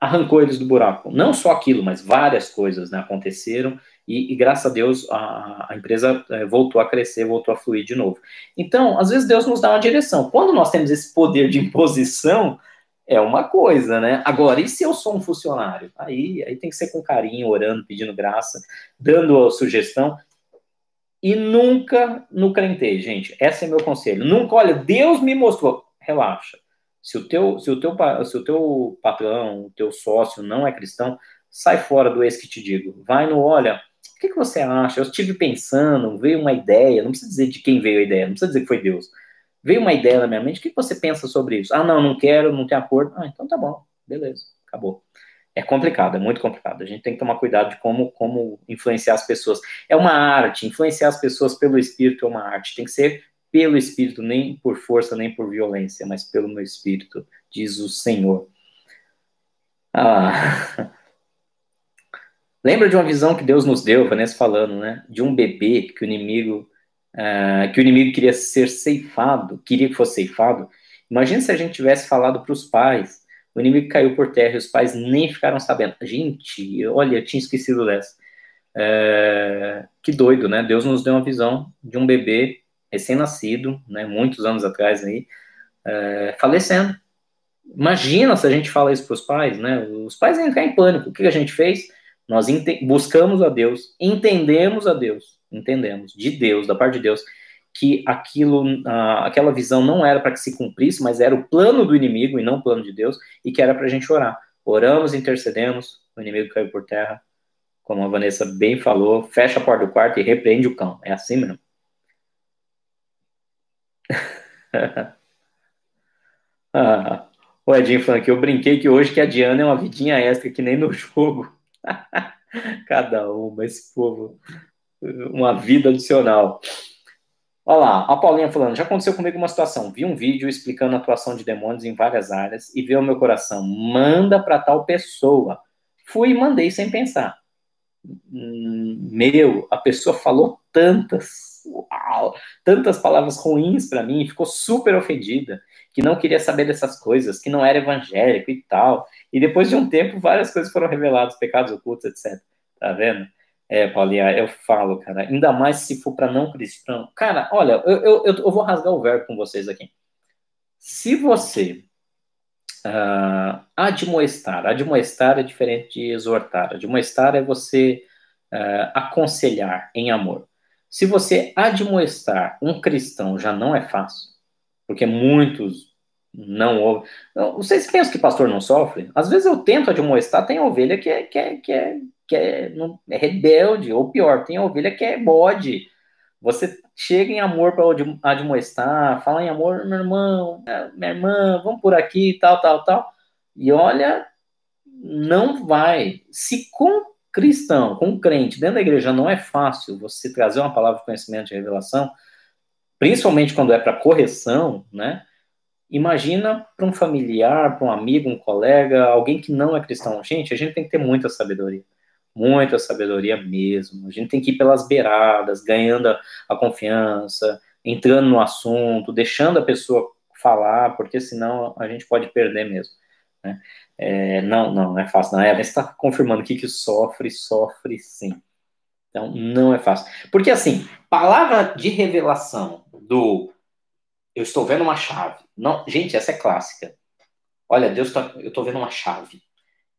arrancou eles do buraco. Não só aquilo, mas várias coisas né, aconteceram e, e, graças a Deus a, a empresa é, voltou a crescer, voltou a fluir de novo. Então, às vezes Deus nos dá uma direção. Quando nós temos esse poder de imposição, é uma coisa, né? Agora, e se eu sou um funcionário? Aí, aí tem que ser com carinho, orando, pedindo graça, dando sugestão. E nunca no crentei, gente. Esse é meu conselho. Nunca, olha, Deus me mostrou. Relaxa. Se o teu, se o teu, se o teu patrão, o teu sócio não é cristão, sai fora do ex que te digo. Vai no, olha, o que, que você acha? Eu estive pensando, veio uma ideia, não precisa dizer de quem veio a ideia, não precisa dizer que foi Deus. Veio uma ideia na minha mente, o que, você pensa sobre isso? Ah, não, não quero, não tem acordo. Ah, então tá bom, beleza, acabou. É complicado, é muito complicado. A gente tem que tomar cuidado de como, como influenciar as pessoas. É uma arte, influenciar as pessoas pelo espírito é uma arte. Tem que ser pelo Espírito, nem por força, nem por violência, mas pelo meu Espírito, diz o Senhor. Ah. Lembra de uma visão que Deus nos deu, Vanessa falando, né? De um bebê que o inimigo, uh, que o inimigo queria ser ceifado, queria que fosse ceifado. Imagina se a gente tivesse falado para os pais, o inimigo caiu por terra e os pais nem ficaram sabendo. Gente, olha, eu tinha esquecido dessa. É, que doido, né? Deus nos deu uma visão de um bebê recém-nascido, né, muitos anos atrás aí, é, falecendo. Imagina se a gente fala isso para os pais, né? Os pais iam entrar em pânico. O que a gente fez? Nós buscamos a Deus, entendemos a Deus, entendemos de Deus, da parte de Deus, que aquilo, uh, aquela visão não era para que se cumprisse, mas era o plano do inimigo e não o plano de Deus, e que era para a gente orar. Oramos, intercedemos, o inimigo caiu por terra, como a Vanessa bem falou, fecha a porta do quarto e repreende o cão. É assim mesmo. ah, o Edinho falando que eu brinquei que hoje que a Diana é uma vidinha extra, que nem no jogo. Cada uma, esse povo. Uma vida adicional. Olha lá, a Paulinha falando, já aconteceu comigo uma situação, vi um vídeo explicando a atuação de demônios em várias áreas e veio ao meu coração, manda para tal pessoa. Fui e mandei sem pensar. Meu, a pessoa falou tantas uau, tantas palavras ruins para mim, ficou super ofendida, que não queria saber dessas coisas, que não era evangélico e tal. E depois de um tempo, várias coisas foram reveladas, pecados ocultos, etc. Tá vendo? É, Paulinha, eu falo, cara, ainda mais se for para não cristão. Cara, olha, eu, eu, eu, vou rasgar o verbo com vocês aqui. Se você uh, admoestar, admoestar é diferente de exortar. Admoestar é você uh, aconselhar em amor. Se você admoestar um cristão já não é fácil, porque muitos não ouvem. Vocês pensam que pastor não sofre? Às vezes eu tento admoestar, tem ovelha que é, que é, que é, que é, não, é rebelde, ou pior, tem ovelha que é bode. Você chega em amor para admoestar, fala em amor, meu irmão, minha irmã, vamos por aqui, tal, tal, tal. E olha, não vai. Se com cristão, com crente dentro da igreja, não é fácil você trazer uma palavra de conhecimento de revelação, principalmente quando é para correção, né? Imagina para um familiar, para um amigo, um colega, alguém que não é cristão. Gente, a gente tem que ter muita sabedoria. Muita sabedoria mesmo. A gente tem que ir pelas beiradas, ganhando a, confiança, entrando no assunto, deixando a pessoa falar, porque senão a gente pode perder mesmo. Né? É, não, não, não é fácil. Não você está confirmando que que sofre, sofre sim. Então, não é fácil. Porque, assim, palavra de revelação do eu estou vendo uma chave. Não, gente, essa é clássica. Olha, Deus tá, eu estou vendo uma chave.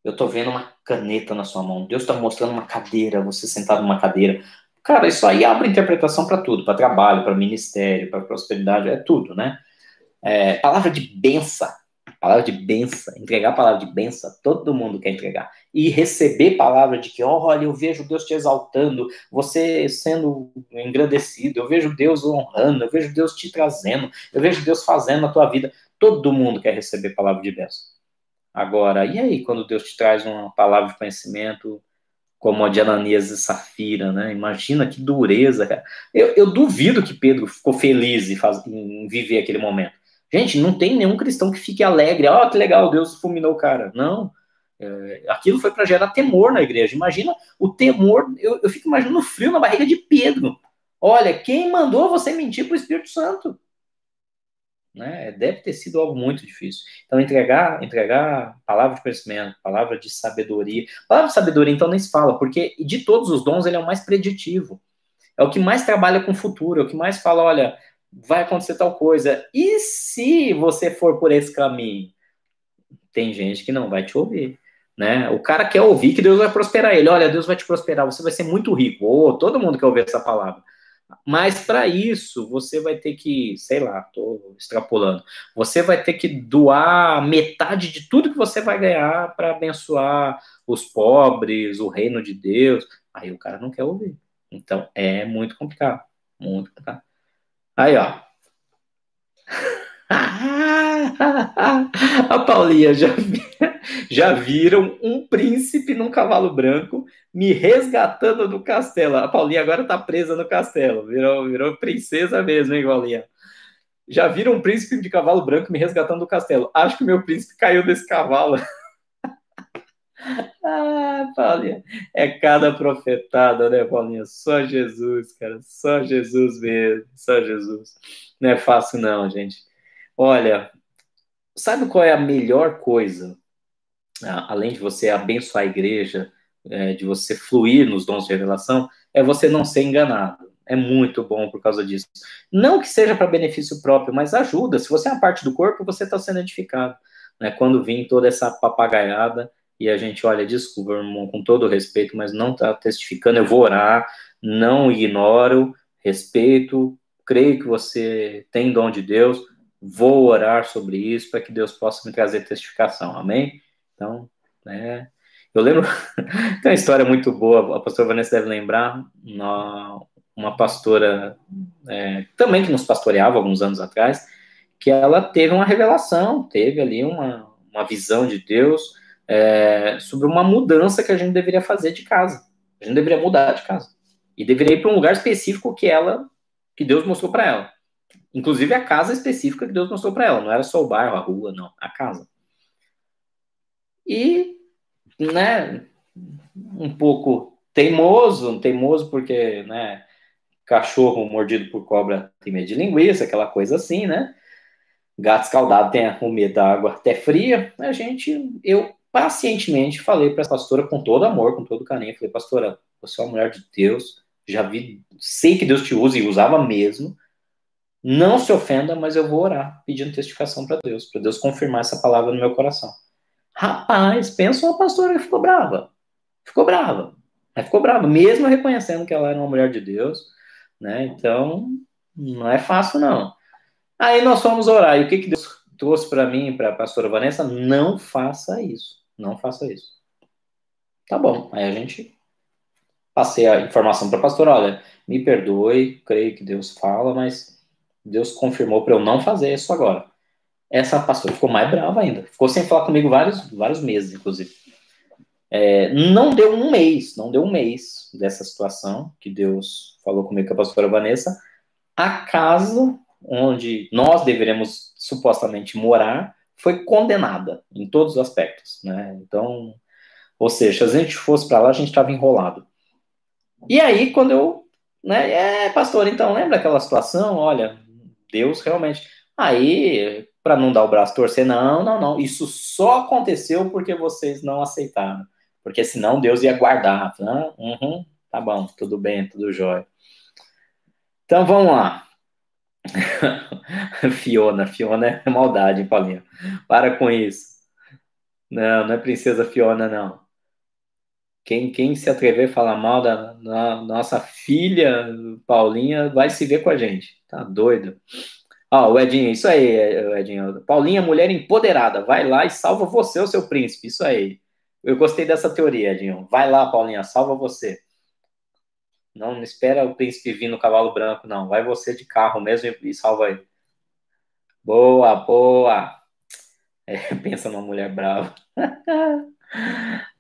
Eu estou vendo uma caneta na sua mão. Deus está mostrando uma cadeira, você sentado numa cadeira. Cara, isso aí abre interpretação para tudo, para trabalho, para ministério, para prosperidade, é tudo, né? É, palavra de benção palavra de benção, entregar a palavra de benção, todo mundo quer entregar. E receber palavra de que, olha, eu vejo Deus te exaltando, você sendo engrandecido, eu vejo Deus honrando, eu vejo Deus te trazendo, eu vejo Deus fazendo na tua vida. Todo mundo quer receber palavra de benção. Agora, e aí, quando Deus te traz uma palavra de conhecimento, como a de Ananias e Safira, né? Imagina que dureza, cara. Eu, eu duvido que Pedro ficou feliz em, em, viver aquele momento. Gente, não tem nenhum cristão que fique alegre. Ó, oh, que legal, Deus fulminou o cara. Não. É, aquilo foi para gerar temor na igreja. Imagina o temor. Eu, eu fico imaginando o frio na barriga de Pedro. Olha, quem mandou você mentir para o Espírito Santo? Né? Deve ter sido algo muito difícil. Então, entregar, entregar palavra de conhecimento, palavra de sabedoria. Palavra de sabedoria, então, nem se fala, porque de todos os dons, ele é o mais preditivo. É o que mais trabalha com o futuro, é o que mais fala, olha, vai acontecer tal coisa. E se você for por esse caminho? Tem gente que não vai te ouvir. Né? O cara quer ouvir que Deus vai prosperar ele. Olha, Deus vai te prosperar, você vai ser muito rico. Oh, todo mundo quer ouvir essa palavra. Mas para isso, você vai ter que, sei lá, estou extrapolando, você vai ter que doar metade de tudo que você vai ganhar para abençoar os pobres, o reino de Deus. Aí o cara não quer ouvir. Então é muito complicado. Muito complicado. Aí, ó. A Paulinha já, já viram um príncipe num cavalo branco me resgatando do castelo. A Paulinha agora tá presa no castelo. Virou, virou princesa mesmo, hein, Paulinha? Já viram um príncipe de cavalo branco me resgatando do castelo. Acho que o meu príncipe caiu desse cavalo. ah, Paulinha. É cada profetada, né, Paulinha? Só Jesus, cara. Só Jesus mesmo. Só Jesus. Não é fácil, não, gente. Olha, sabe qual é a melhor coisa? Além de você abençoar a igreja, é, de você fluir nos dons de revelação, é você não ser enganado. É muito bom por causa disso. Não que seja para benefício próprio, mas ajuda. Se você é uma parte do corpo, você está sendo edificado. Né? Quando vem toda essa papagaiada e a gente olha, desculpa, irmão, com todo respeito, mas não está testificando, eu vou orar, não ignoro, respeito, creio que você tem dom de Deus, vou orar sobre isso para que Deus possa me trazer testificação, amém? Então, né, eu lembro, tem uma história muito boa, a pastora Vanessa deve lembrar, uma, pastora é, também que nos pastoreava alguns anos atrás, que ela teve uma revelação, teve ali uma, uma visão de Deus é, sobre uma mudança que a gente deveria fazer de casa. A gente deveria mudar de casa. E deveria ir para um lugar específico que ela, que Deus mostrou para ela. Inclusive a casa específica que Deus mostrou para ela. Não era só o bairro, a rua, não. A casa. E né, um pouco teimoso, teimoso porque, né, cachorro mordido por cobra tem medo de linguiça, aquela coisa assim, né? Gato escaldado tem o medo da água até fria. A gente, eu pacientemente falei para a pastora com todo amor, com todo carinho, falei, pastora, você é uma mulher de Deus, já vi, sei que Deus te usa e usava mesmo. Não se ofenda, mas eu vou orar pedindo testificação para Deus, para Deus confirmar essa palavra no meu coração. Rapaz, pensa uma pastora que ficou brava. Ficou brava. Ela ficou brava, mesmo reconhecendo que ela era uma mulher de Deus, né? Então, não é fácil, não. Aí nós fomos orar. E o que, que Deus trouxe para mim, para a pastora Vanessa? Não faça isso. Não faça isso. Tá bom. Aí a gente passei a informação para a pastora: olha, me perdoe, creio que Deus fala, mas Deus confirmou para eu não fazer isso agora essa pastora ficou mais brava ainda. Ficou sem falar comigo vários, vários meses, inclusive. É, não deu um mês, não deu um mês dessa situação que Deus falou comigo com a pastora Vanessa. A casa onde nós deveríamos supostamente morar foi condenada em todos os aspectos, né? Então, ou seja, se a gente fosse para lá, a gente estava enrolado. E aí, quando eu, né, é, pastor, então lembra aquela situação? Olha, Deus realmente. Aí para não dar o braço torcer, não, não, não. Isso só aconteceu porque vocês não aceitaram. Porque senão Deus ia guardar. Ah, uhum, tá bom, tudo bem, tudo jóia. Então vamos lá. Fiona, Fiona é maldade, hein, Paulinha? Para com isso. Não, não é princesa Fiona, não. Quem, quem se atrever a falar mal da, nossa filha Paulinha vai se ver com a gente. Tá doido? Ó, oh, o Edinho, isso aí, Edinho. Paulinha, mulher empoderada, vai lá e salva você, o seu príncipe. Isso aí. Eu gostei dessa teoria, Edinho. Vai lá, Paulinha, salva você. Não, não espera o príncipe vir no cavalo branco, não. Vai você de carro mesmo e, salva ele. Boa, boa. É, pensa numa mulher brava.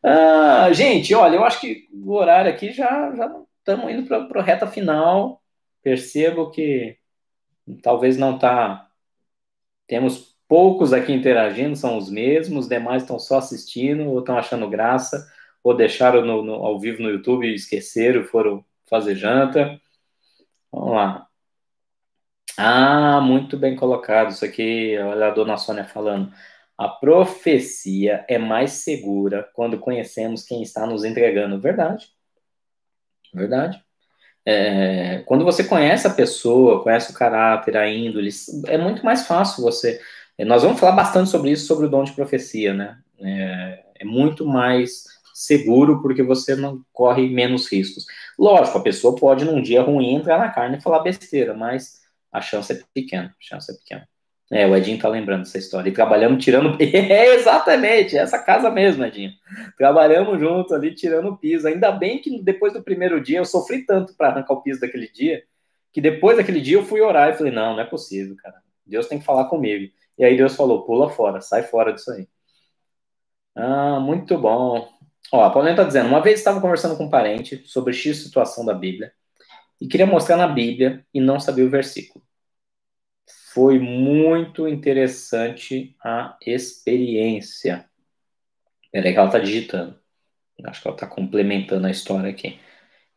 Ah, gente, olha, eu acho que o horário aqui já já estamos indo para a reta final. Percebo que talvez não tá. Temos poucos aqui interagindo, são os mesmos, os demais estão só assistindo, ou estão achando graça, ou deixaram no, no, ao vivo no YouTube e esqueceram, foram fazer janta. Vamos lá. Ah, muito bem colocado. Isso aqui, olha a dona Sônia falando. A profecia é mais segura quando conhecemos quem está nos entregando. Verdade. Verdade. É, quando você conhece a pessoa, conhece o caráter, a índole, é muito mais fácil você. Nós vamos falar bastante sobre isso, sobre o dom de profecia, né? É, é muito mais seguro porque você não corre menos riscos. Lógico, a pessoa pode num dia ruim entrar na carne e falar besteira, mas a chance é pequena, a chance é pequena. É, o Edinho tá lembrando dessa história. E trabalhamos tirando. É, exatamente, essa casa mesmo, Edinho. Trabalhamos junto ali, tirando o piso. Ainda bem que depois do primeiro dia eu sofri tanto para arrancar o piso daquele dia, que depois daquele dia eu fui orar e falei: não, não é possível, cara. Deus tem que falar comigo. E aí Deus falou: pula fora, sai fora disso aí. Ah, muito bom. Ó, a Paulinha tá dizendo: uma vez estava conversando com um parente sobre X situação da Bíblia e queria mostrar na Bíblia e não sabia o versículo. Foi muito interessante a experiência. Peraí que ela está digitando. Acho que ela está complementando a história aqui.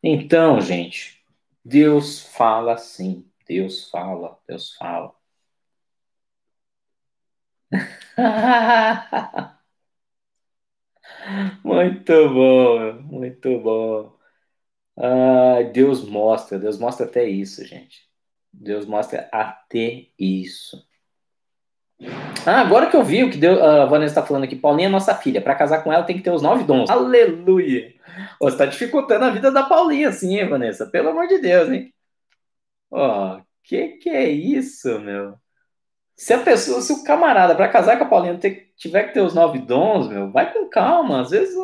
Então, gente, Deus fala sim. Deus fala, Deus fala. muito bom, muito bom. Ah, Deus mostra, Deus mostra até isso, gente. Deus mostra até isso. Ah, agora que eu vi o que Deus, a Vanessa está falando aqui, Paulinha é nossa filha. Para casar com ela tem que ter os nove dons. Aleluia! Você está dificultando a vida da Paulinha, sim, Vanessa? Pelo amor de Deus, hein? Ó, oh, que que é isso, meu? Se a pessoa, se o camarada para casar com a Paulinha ter, tiver que ter os nove dons, meu, vai com calma. Às vezes,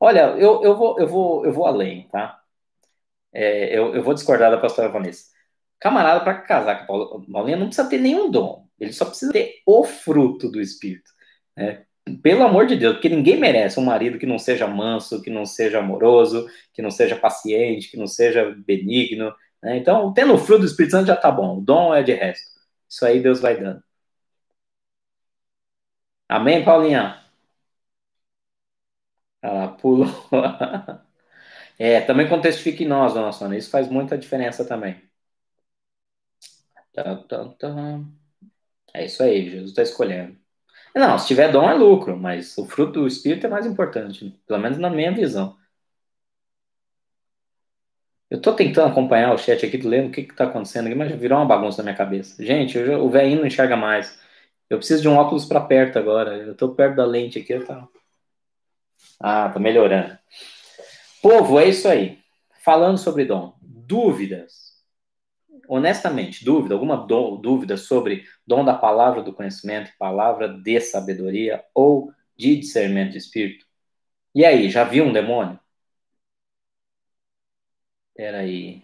olha, eu, eu vou, eu vou, eu vou além, tá? É, eu, eu vou discordar da pastora Vanessa. Camarada, para casar com a Paulinha, não precisa ter nenhum dom. Ele só precisa ter o fruto do Espírito. Né? Pelo amor de Deus, porque ninguém merece um marido que não seja manso, que não seja amoroso, que não seja paciente, que não seja benigno. Né? Então, tendo o fruto do Espírito Santo já tá bom. O dom é de resto. Isso aí Deus vai dando. Amém, Paulinha? Ela pulou. é, também contestifique em nós, dona Sônia. Isso faz muita diferença também. É isso aí, Jesus está escolhendo. Não, se tiver dom é lucro, mas o fruto do Espírito é mais importante, pelo menos na minha visão. Eu estou tentando acompanhar o chat aqui, lendo o que está acontecendo aqui, mas virou uma bagunça na minha cabeça. Gente, o velhinho não enxerga mais. Eu preciso de um óculos para perto agora. Eu estou perto da lente aqui. Tá... Ah, tá melhorando. Povo, é isso aí. Falando sobre dom. Dúvidas? honestamente, dúvida, alguma dúvida sobre dom da palavra do conhecimento, palavra de sabedoria ou de discernimento de espírito? E aí, já viu um demônio? Peraí.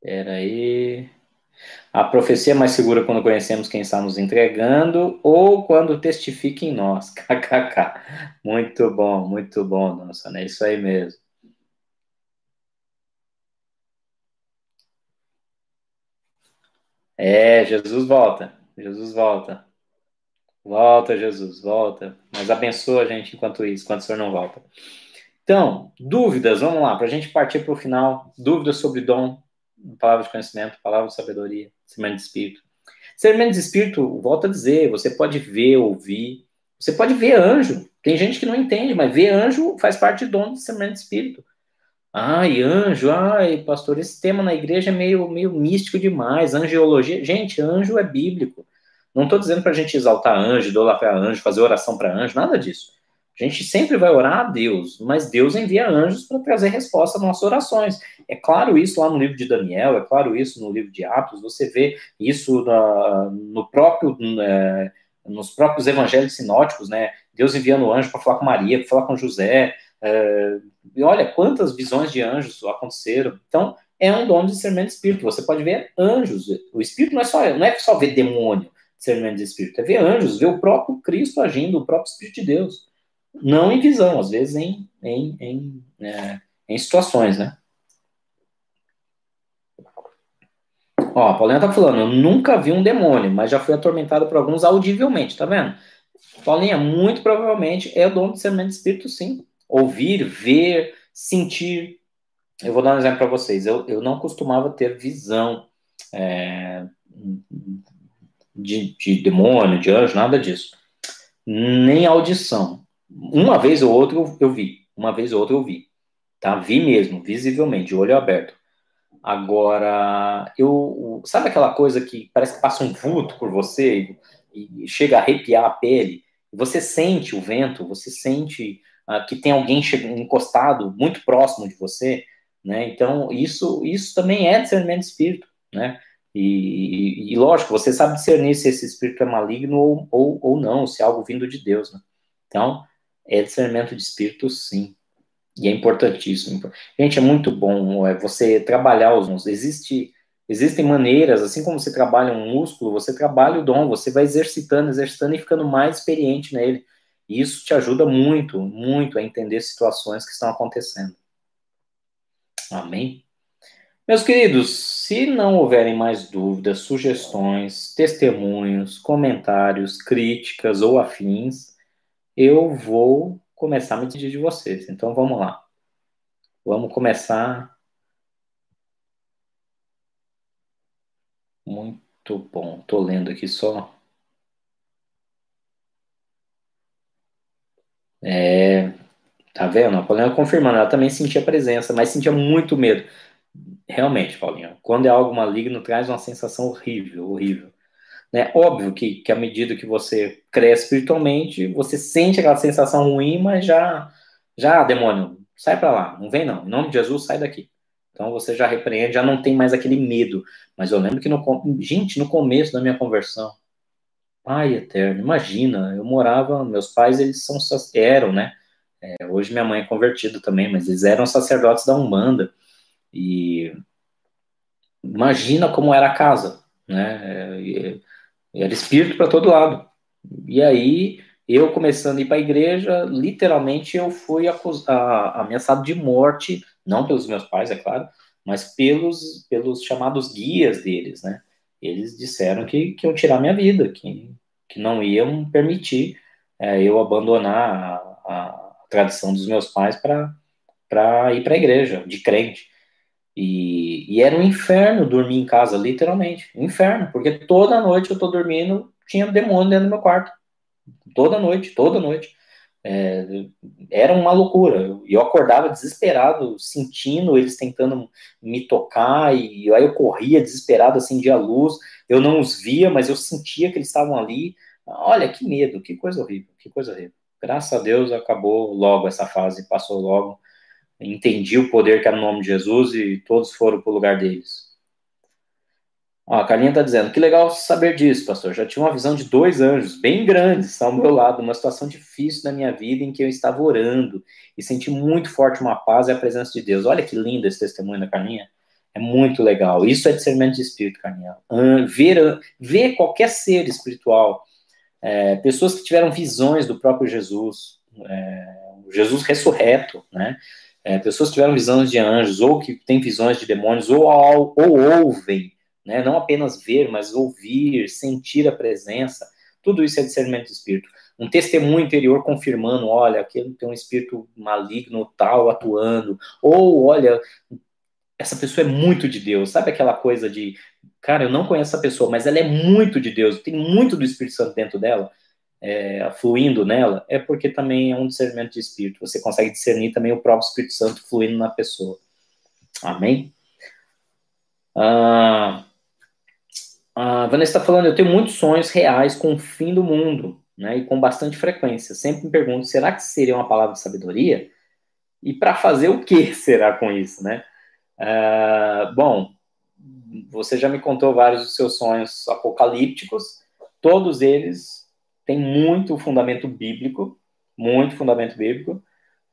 Peraí. A profecia é mais segura quando conhecemos quem está nos entregando ou quando testifica em nós. KKK. Muito bom, muito bom, nossa, né? Isso aí mesmo. É, Jesus volta. Jesus volta. Volta, Jesus, volta. Mas abençoa a gente enquanto isso, enquanto o Senhor não volta. Então, dúvidas, vamos lá, para a gente partir para o final. Dúvidas sobre dom, palavra de conhecimento, palavra de sabedoria, semana de espírito. Semana de espírito, volta a dizer, você pode ver, ouvir, você pode ver anjo. Tem gente que não entende, mas ver anjo faz parte do dom de semana de espírito. Ai, anjo, ai, pastor, esse tema na igreja é meio, meio místico demais, angiologia. Gente, anjo é bíblico. Não estou dizendo para a gente exaltar anjo, idolatrar anjo, fazer oração para anjo, nada disso. A gente sempre vai orar a Deus, mas Deus envia anjos para trazer resposta às nossas orações. É claro isso lá no livro de Daniel, é claro isso no livro de Atos, você vê isso na, no próprio, é, nos próprios evangelhos sinóticos, né? Deus enviando anjo para falar com Maria, para falar com José, é, e olha quantas visões de anjos aconteceram. Então, é um dom de discernimento de espírito. Você pode ver anjos. O espírito não é só, não é só ver demônio, discernimento de espírito, é ver anjos, ver o próprio Cristo agindo, o próprio Espírito de Deus. Não em visão, às vezes em, em, em, é, em situações, né? Ó, a Paulinha tá falando, eu nunca vi um demônio, mas já fui atormentado por alguns audivelmente, tá vendo? Paulinha, muito provavelmente é o dom de discernimento de espírito, sim. Ouvir, ver, sentir. Eu vou dar um exemplo para vocês. Eu, eu não costumava ter visão é, de, de demônio, de anjo, nada disso. Nem audição. Uma vez ou outra eu, vi. Uma vez ou outra eu vi. Tá? Vi mesmo, visivelmente, olho aberto. Agora, eu. Sabe aquela coisa que parece que passa um vulto por você e, e chega a arrepiar a pele? Você sente o vento, você sente uh, que tem alguém encostado muito próximo de você, né? Então, isso, isso também é discernimento de espírito, né? E, e, e, lógico, você sabe discernir se esse espírito é maligno ou, ou, ou não, se é algo vindo de Deus, né? Então, é discernimento de espírito, sim. E é importantíssimo. Gente, é muito bom é, você trabalhar os dons. Existe, existem maneiras, assim como você trabalha um músculo, você trabalha o dom, você vai exercitando, exercitando e ficando mais experiente nele. E isso te ajuda muito, muito a entender situações que estão acontecendo. Amém? Meus queridos, se não houverem mais dúvidas, sugestões, testemunhos, comentários, críticas ou afins, eu vou começar a me despedir de vocês. Então vamos lá. Vamos começar. Muito bom. Tô lendo aqui só. É, tá vendo? A Paulina confirmando, ela também sentia presença, mas sentia muito medo. Realmente, Paulinha, quando é algo maligno, traz uma sensação horrível, horrível. Né? Óbvio que, que à medida que você cresce espiritualmente, você sente aquela sensação ruim, mas já, já, demônio, sai para lá, não vem não. Em nome de Jesus, sai daqui. Então você já repreende, já não tem mais aquele medo. Mas eu lembro que no gente, no começo da minha conversão, Pai eterno, imagina, eu morava, meus pais eles são eram, né? É, hoje minha mãe é convertida também, mas eles eram sacerdotes da Umbanda. E imagina como era a casa, né? É, era espírito para todo lado. E aí, eu começando a ir para a igreja, literalmente eu fui ameaçado de morte, não pelos meus pais, é claro, mas pelos, pelos chamados guias deles, né? Eles disseram que, que iam tirar minha vida, que, que não iam permitir é, eu abandonar a, a, tradição dos meus pais para ir para a igreja, de crente. E, e, era um inferno dormir em casa, literalmente. Um inferno, porque toda noite eu tô dormindo, tinha demônio dentro do meu quarto. Toda noite, toda noite. É, era uma loucura. E eu acordava desesperado, sentindo eles tentando me tocar, e aí eu corria desesperado, acendia a luz. Eu não os via, mas eu sentia que eles estavam ali. Olha, que medo, que coisa horrível, que coisa horrível. Graças a Deus acabou logo essa fase, passou logo entendi o poder que era no nome de Jesus e todos foram para o lugar deles. Ó, a Carlinha está dizendo, que legal saber disso, pastor. Já tinha uma visão de dois anjos bem grandes ao meu lado, uma situação difícil na minha vida em que eu estava orando e senti muito forte uma paz e a presença de Deus. Olha que lindo esse testemunho da Carlinha. É muito legal. Isso é discernimento de espírito, Carlinha. Ver, ver qualquer ser espiritual, é, pessoas que tiveram visões do próprio Jesus, é, Jesus ressurreto, né? É, pessoas que tiveram visões de anjos, ou que têm visões de demônios, ou, ou, ou ouvem, né, não apenas ver, mas ouvir, sentir a presença, tudo isso é discernimento de espírito. Um testemunho interior confirmando, olha, aquele tem um espírito maligno tal atuando, ou olha, essa pessoa é muito de Deus, sabe aquela coisa de, cara, eu não conheço essa pessoa, mas ela é muito de Deus, tem muito do Espírito Santo dentro dela é, fluindo nela, é porque também é um discernimento de espírito. Você consegue discernir também o próprio Espírito Santo fluindo na pessoa. Amém? Ah, a Vanessa está falando, eu tenho muitos sonhos reais com o fim do mundo, né, e com bastante frequência. Sempre me pergunto, será que seria uma palavra de sabedoria? E para fazer o que será com isso, né? Ah, bom, você já me contou vários dos seus sonhos apocalípticos, todos eles tem muito fundamento bíblico, muito fundamento bíblico.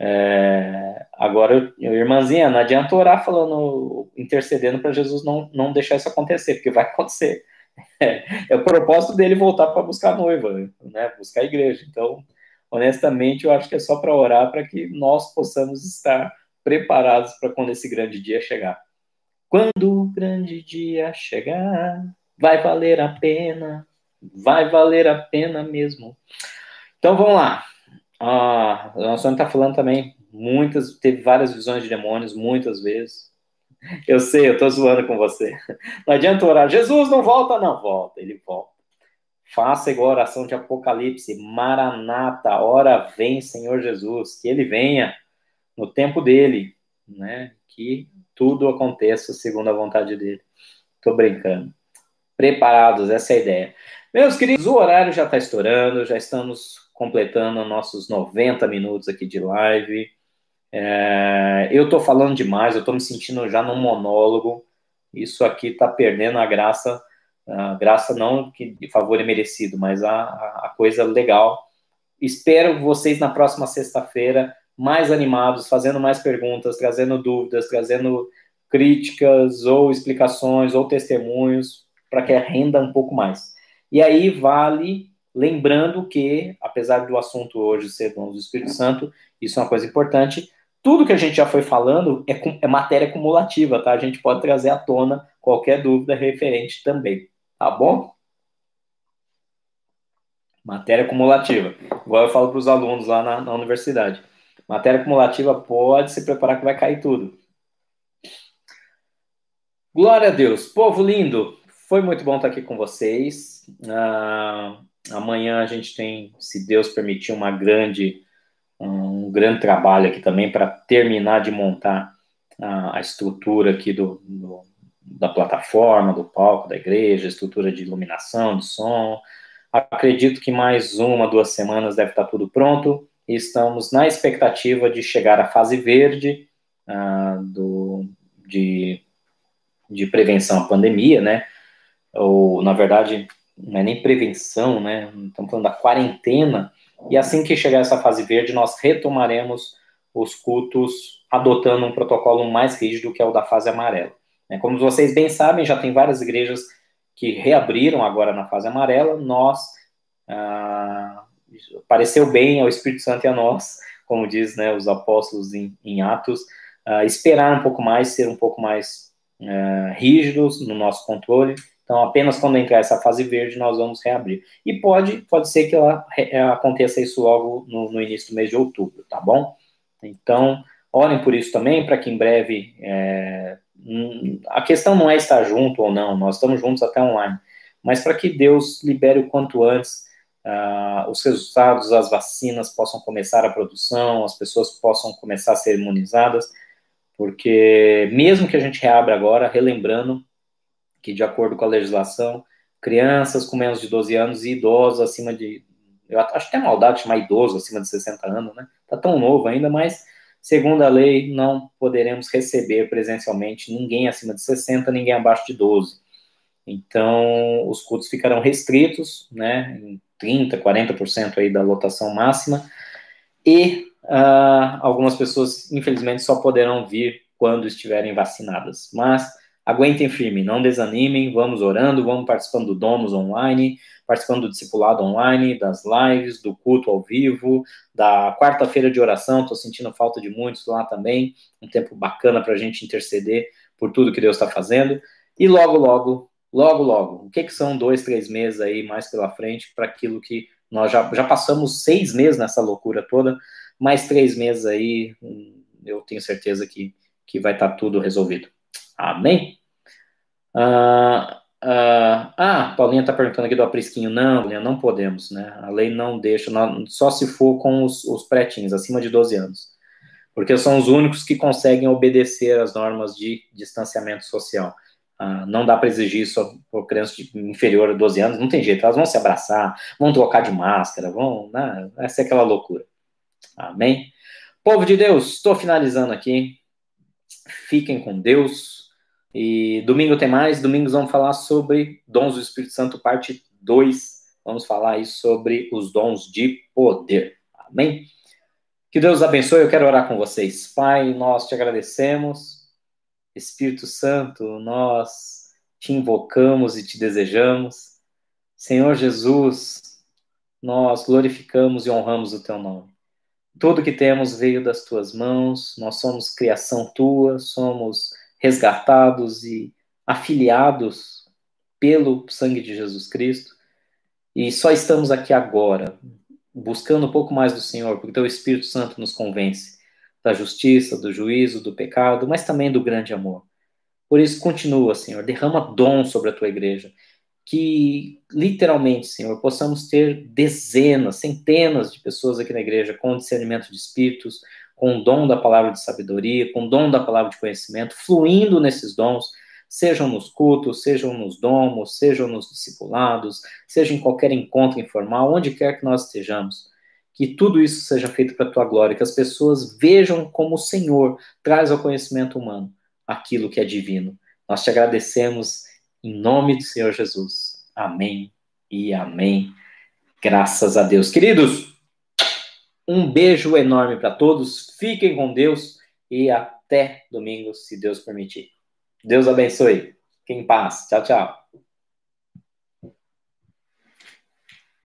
É, agora, irmãzinha, não adianta orar falando, intercedendo para Jesus não, não deixar isso acontecer, porque vai acontecer. É, é o propósito dele voltar para buscar a noiva, né? Buscar a igreja. Então, honestamente, eu acho que é só para orar para que nós possamos estar preparados para quando esse grande dia chegar. Quando o grande dia chegar, vai valer a pena, vai valer a pena mesmo. Então vamos lá. Ah, o nosso está falando também muitas, teve várias visões de demônios, muitas vezes. Eu sei, eu estou zoando com você. Não adianta orar, Jesus não volta, não volta, ele volta. Faça igual a oração de Apocalipse, Maranata, hora vem, Senhor Jesus, que ele venha no tempo dele, né? Que tudo aconteça segundo a vontade dele. Estou brincando. Preparados, essa é a ideia. Meus queridos, o horário já está estourando, já estamos completando nossos 90 minutos aqui de live. É, eu estou falando demais, eu estou me sentindo já num monólogo. Isso aqui está perdendo a graça a graça não que de favor é merecido, mas a, a coisa legal. Espero vocês na próxima sexta-feira mais animados, fazendo mais perguntas, trazendo dúvidas, trazendo críticas ou explicações ou testemunhos para que renda um pouco mais. E aí vale lembrando que, apesar do assunto hoje ser dons do Espírito Santo, isso é uma coisa importante. Tudo que a gente já foi falando é, é matéria cumulativa, tá? A gente pode trazer à tona qualquer dúvida referente também. Tá bom? Matéria cumulativa. Igual eu falo para os alunos lá na, na universidade. Matéria cumulativa pode se preparar que vai cair tudo. Glória a Deus. Povo lindo, foi muito bom estar aqui com vocês. Uh, amanhã a gente tem, se Deus permitir, uma grande, um grande trabalho aqui também para terminar de montar a estrutura aqui do, do, da plataforma, do palco da igreja, estrutura de iluminação, de som. Acredito que mais uma, duas semanas deve estar tudo pronto. E estamos na expectativa de chegar à fase verde uh, do, de, de prevenção à pandemia, né? Ou, na verdade, não é nem prevenção, né? Estamos falando da quarentena. E assim que chegar essa fase verde, nós retomaremos os cultos adotando um protocolo mais rígido que é o da fase amarela. Né? Como vocês bem sabem, já tem várias igrejas que reabriram agora na fase amarela. Nós, ah, pareceu bem ao Espírito Santo e a nós, como diz né, os apóstolos em, em Atos, ah, esperar um pouco mais, ser um pouco mais ah, rígidos no nosso controle. Então, apenas quando entrar essa fase verde, nós vamos reabrir. E pode, pode ser que ela, aconteça isso logo no, no início do mês de outubro, tá bom? Então, orem por isso também, para que em breve é, Hum, a questão não é estar junto ou não, nós estamos juntos até online, mas para que Deus libere o quanto antes uh, os resultados, as vacinas possam começar a produção, as pessoas possam começar a ser imunizadas, porque mesmo que a gente reabra agora, relembrando que, de acordo com a legislação, crianças com menos de 12 anos e idosos acima de. Eu acho até maldade chamar idoso acima de 60 anos, né? Tá tão novo ainda, mas Segundo a lei, não poderemos receber presencialmente ninguém acima de 60, ninguém abaixo de 12. Então, os cultos ficarão restritos, né, em 30, 40% aí da lotação máxima, e uh, algumas pessoas, infelizmente, só poderão vir quando estiverem vacinadas. Mas aguentem firme, não desanimem, vamos orando, vamos participando do Domus online, participando do discipulado online, das lives, do culto ao vivo, da quarta-feira de oração, estou sentindo falta de muitos lá também, um tempo bacana para a gente interceder por tudo que Deus está fazendo, e logo, logo, logo, logo, o que, que são dois, três meses aí mais pela frente para aquilo que nós já, já passamos seis meses nessa loucura toda, mais três meses aí, hum, eu tenho certeza que, que vai estar tá tudo resolvido. Amém? Uh, uh, ah, Paulinha está perguntando aqui do aprisquinho. Não, Paulinha, não podemos, né? A lei não deixa, não, só se for com os, os pretinhos, acima de 12 anos. Porque são os únicos que conseguem obedecer às normas de distanciamento social. Uh, não dá para exigir isso por crianças inferior a 12 anos, não tem jeito, elas vão se abraçar, vão trocar de máscara, vão. Né? É aquela loucura. Amém? Povo de Deus, estou finalizando aqui. Fiquem com Deus. E domingo tem mais, domingos vamos falar sobre dons do Espírito Santo, parte 2. Vamos falar aí sobre os dons de poder. Amém? Que Deus abençoe, eu quero orar com vocês. Pai, nós te agradecemos. Espírito Santo, nós te invocamos e te desejamos. Senhor Jesus, nós glorificamos e honramos o teu nome. Tudo que temos veio das tuas mãos, nós somos criação tua, somos resgatados e afiliados pelo sangue de Jesus Cristo. E só estamos aqui agora, buscando um pouco mais do Senhor, porque teu Espírito Santo nos convence da justiça, do juízo, do pecado, mas também do grande amor. Por isso, continua, Senhor, derrama dom sobre a tua igreja. Que, literalmente, Senhor, possamos ter dezenas, centenas de pessoas aqui na igreja com discernimento de espíritos, com o dom da palavra de sabedoria, com o dom da palavra de conhecimento, fluindo nesses dons, sejam nos cultos, sejam nos domos, sejam nos discipulados, seja em qualquer encontro informal, onde quer que nós estejamos. Que tudo isso seja feito para a tua glória, que as pessoas vejam como o Senhor traz ao conhecimento humano aquilo que é divino. Nós te agradecemos em nome do Senhor Jesus. Amém e amém. Graças a Deus. Queridos, um beijo enorme para todos. Fiquem com Deus e até domingo, se Deus permitir. Deus abençoe. Fiquem em paz. Tchau, tchau.